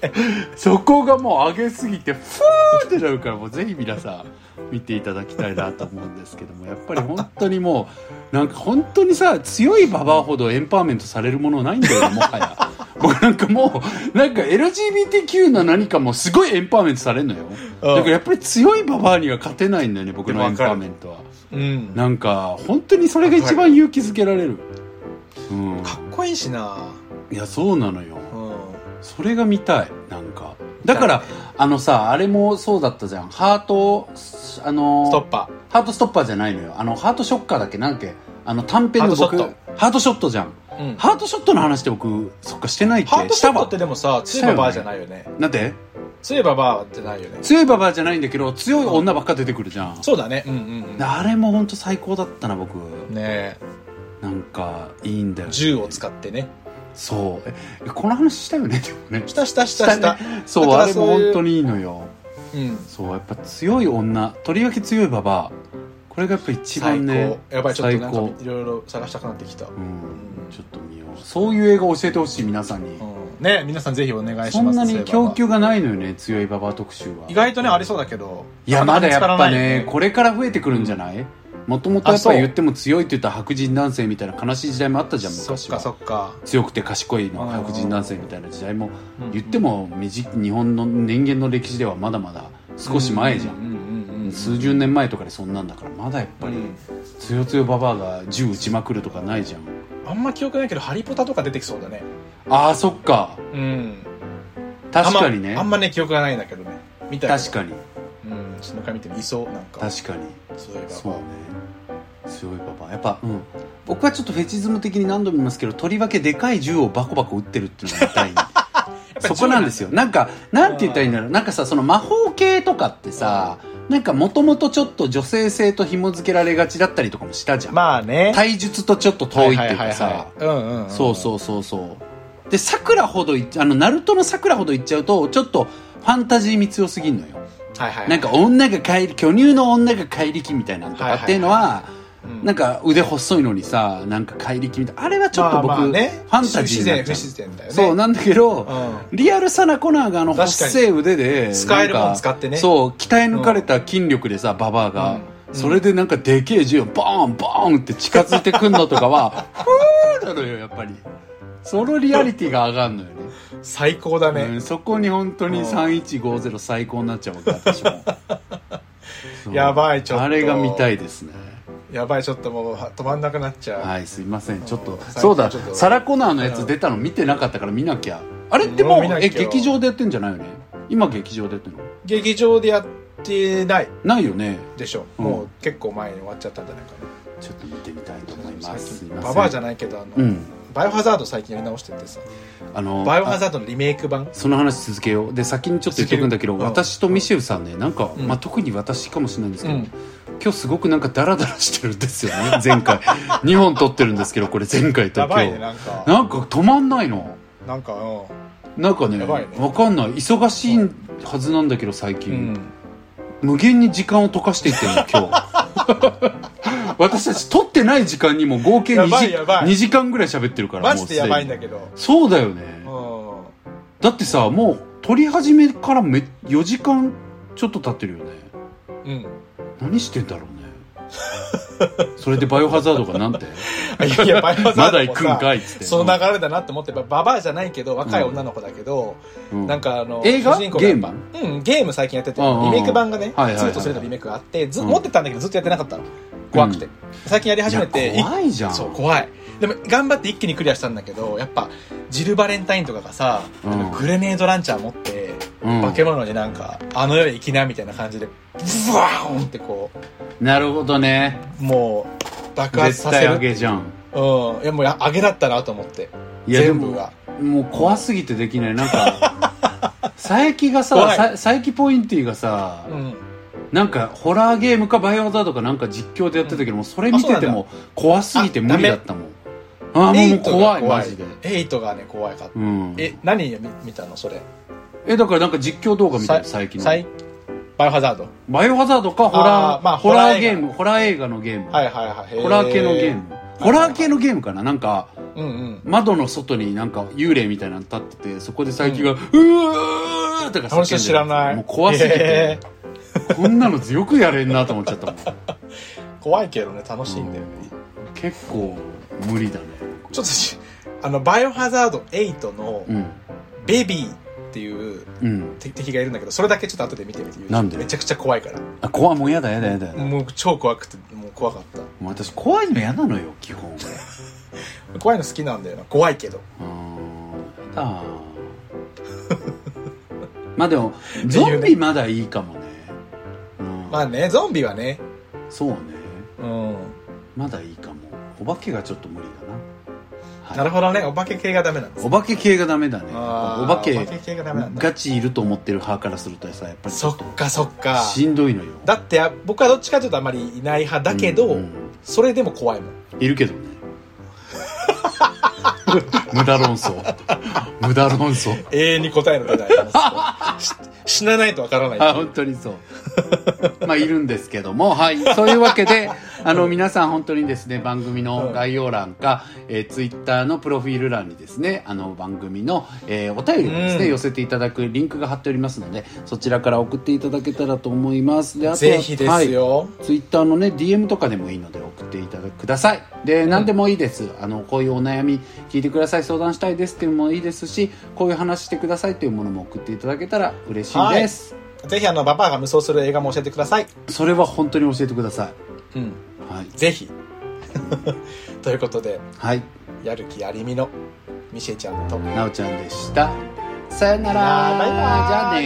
そこがもう上げすぎてフーってなるからもうぜひ皆さん見ていただきたいなと思うんですけどもやっぱり本当にもうなんか本当にさ強いババアほどエンパワーメントされるものないんだよもはや。僕なんかもうなんか LGBTQ の何かもすごいエンパワーメントされるのよ。だからやっぱり強いババアには勝てないんだよね僕のエンパワーメントは。うん。なんか本当にそれが一番勇気づけられる。うん。かっこいいしな。いやそうなのよ。うんそれが見たいなんか。だからあのさあれもそうだったじゃん。ハートあのストッパハートストッパーじゃないのよ。あのハートショッカーだっけ？なんけ？あの短編の僕ハートショット。じゃん。ーうん。ハートショットの話って僕そっかしてないっけハートショットってでもさ強いババアじゃないよね。わなんで強いババアじゃないよね。強いババアじゃないんだけど強い女ばっか出てくるじゃん。そうだね。うんうんうん。あれも本当最高だったな僕。ねなんかいいんだよね。銃を使ってねそう。えこの話したよね？でもねしたしたした。したね。そうあれも本当にいいのよ。うん。そうやっぱ強い女。とりわけ強いババアこれがやっぱ一最番ね高。やばいちょっとなんか最いろいろ探したくなってきた。うん。ちょっと見よう。そういう映画教えてほしい皆さんに、うん。ね皆さんぜひお願いします。そんなに供給がないのよね強いババア特集は。意外とねありそうだけど。いやまだやっぱねここれから増えてくるんじゃない？もともとやっぱり言っても強いって言ったら白人男性みたいな悲しい時代もあったじゃんそっか昔は。そっか。強くて賢いの白人男性みたいな時代も。うん言っても日本の人間の歴史ではまだまだ少し前じゃん。うんうんうんうん数十年前とかでそんなんだからまだやっぱりうん。強強ババアが銃撃ちまくるとかないじゃん。あんま記憶ないけどハリポタとか出てきそうだね。ああそっか。うん。確かにね。あんまね記憶がないんだけどね。見た確かにその回見てもいそうなんか確かに。そういうね。強いババアやっぱうん。僕はちょっとフェチズム的に何度も言いますけどとりわけでかい銃をバコバコ撃ってるっていうのが見たい そこなんですよ。なんかなんて言ったらいいんだろう。なんかさその魔法系とかってさなんかもともとちょっと女性性と紐付けられがちだったりとかもしたじゃん、まあね。体術とちょっと遠いっていうかさ、そうそうそうそう。で桜ほどいっあのナルトの桜ほどいっちゃうとちょっとファンタジー味強すぎんのよはいはいなんか女が帰り巨乳の女が怪力みたいなのとかっていうのは,、うん。なんか腕細いのにさなんか怪力みたいな。あれはちょっと僕、まあまあね。ファンタジーにな不自然不自然だよね。そうなんだけど、うリアルさなコナーがあの細い腕で使えるもん使ってね。そう鍛え抜かれた筋力でさ、ババアが、うん。それでなんかでけえ銃をボーンボーンって近づいてくんのとかは ふーなのよやっぱりそのリアリティが上がるのよね。最高だね、うん、そこに本当にうん。3150最高になっちゃうわけ私も やばいちょっと。あれが見たいですね。やばいちょっともうは止まんなくなっちゃう、はいすいません。ちょっとうん。そうだ。サラ・コナーのやつ出たの見てなかったから見なきゃ。あれってもうえ劇場でやってんじゃないよね？今劇場でやってんの？劇場でやってない。ないよね。でしょ、うん。もう結構前に終わっちゃったんじゃないかちょっと見てみたいと思いなますババアじゃないけどあの、うんバイオハザード最近やり直しててさ。あのバイオハザードのリメイク版。その話続けよう。で先にちょっと言っておくんだけど、うん私とミシェルさんねなんか、うん。まあ、特に私かもしれないんですけど、うん。今日すごくなんかダラダラしてるんですよね 前回。2本撮ってるんですけどこれ前回と今日。ねなんか。なんか止まんないの。なんかうなんかねね。わかんない。忙しいはずなんだけど最近、無限に時間を溶かしていってるの今日 私たち撮ってない時間にも合計 2, やばい時やばい。2時間ぐらい喋ってるからマジでやばいんだだけど。そうだよね。うだってさもう撮り始めからめ4時間ちょっと経ってるよね。んうん。何してんだろうね それでバイオハザードがなんて？いやいやバイオハザードまだ行くんかいっつって。その流れだなって思ってババアじゃないけど若い女の子だけど、うん。なんかあの映画？主人公がやっぱゲうんゲーム最近やっててうんうんうんリメイク版がねはいはいはい2と3のリメイクがあってずうん。持ってたんだけどずっとやってなかったの。怖くて、最近やり始めて怖いじゃん。そう怖い。でも頑張って一気にクリアしたんだけどやっぱジル・バレンタインとかがさ、うん。グレネードランチャー持って、うん。化け物になんかあの世へ行きなみたいな感じでブワーンってこなるほどね。うもう爆発絶対させる。あげじゃん。うん。いやもうや揚げだったなと思って。いや全部が。もう怖すぎてできない。なんか 佐伯がさ怖い。さ佐伯ポインティがさ、うん。なんかホラーゲームかバイオハザードかなんか実況でやってたけども、それ見てても怖すぎて無理だったもん。ああもう怖いマジで。エイトがね怖いかった、うん。え何見見たのそれ？えだからなんか実況動画見たよ最近の。最バイオハザード。バイオハザードか？ホラー、あーまあホラーゲーム。ホラー映画のゲーム、はいはいはい。ホラー系のゲーム。ホラー系のゲームかな？なんかうんうん。窓の外になんか幽霊みたいなの立っててそこで佐伯が「うー!」とか知らないもう怖すぎてへこんなのよくやれんなと思っちゃったもん怖いけどね楽しいんだよね、結構無理だねちょっとしあのバイオハザード8のうんベビーっていううん。敵敵がいるんだけどそれだけちょっと後で見てみてなんで？めちゃくちゃ怖いから。あ怖いもうやだやだやだ。ももう超怖くてもう怖かった。う私怖いの嫌なのよ基本。怖いの好きなんだよな。怖いけど。うー。んやだまあでもゾンビまだいいかもね、うん。まあねゾンビはね。そうね。うん。まだいいかも。お化けがちょっと無理だな、はい。なるほどね。お化け系がダメなんですお化け系がダメだね。お化けガチいると思ってる派からするとさやっぱりちそっかそっか。しんどいのよ。だってあ僕はどっちかというとあまりいない派だけど、うんうん。それでも怖いもん。いるけどね 無駄論争。無駄論争。永遠に答えの出ない話 し死なないとわからない。あ本当にそう。まあいるんですけども。はい。そういうわけであの皆さん本当にですね番組の概要欄か、えー、ツイッターのプロフィール欄にですねあの番組の、えーお便りをですね、うん。寄せていただくリンクが貼っておりますのでそちらから送っていただけたらと思います。であとはぜひですよ、ツイッターのね DM とかでもいいので送っていただください。で何でもいいです。あのこういうお悩み聞いてください相談したいですっていうのもいいですしこういう話してくださいというものも送っていただけたら嬉しいです、ぜひあのババアが無双する映画も教えてください。それは本当に教えてください。うん。はい、ぜひ。ということではい、やる気ありみのミシェちゃんと。なおちゃんでした。さよなら。バイバイ。じゃあね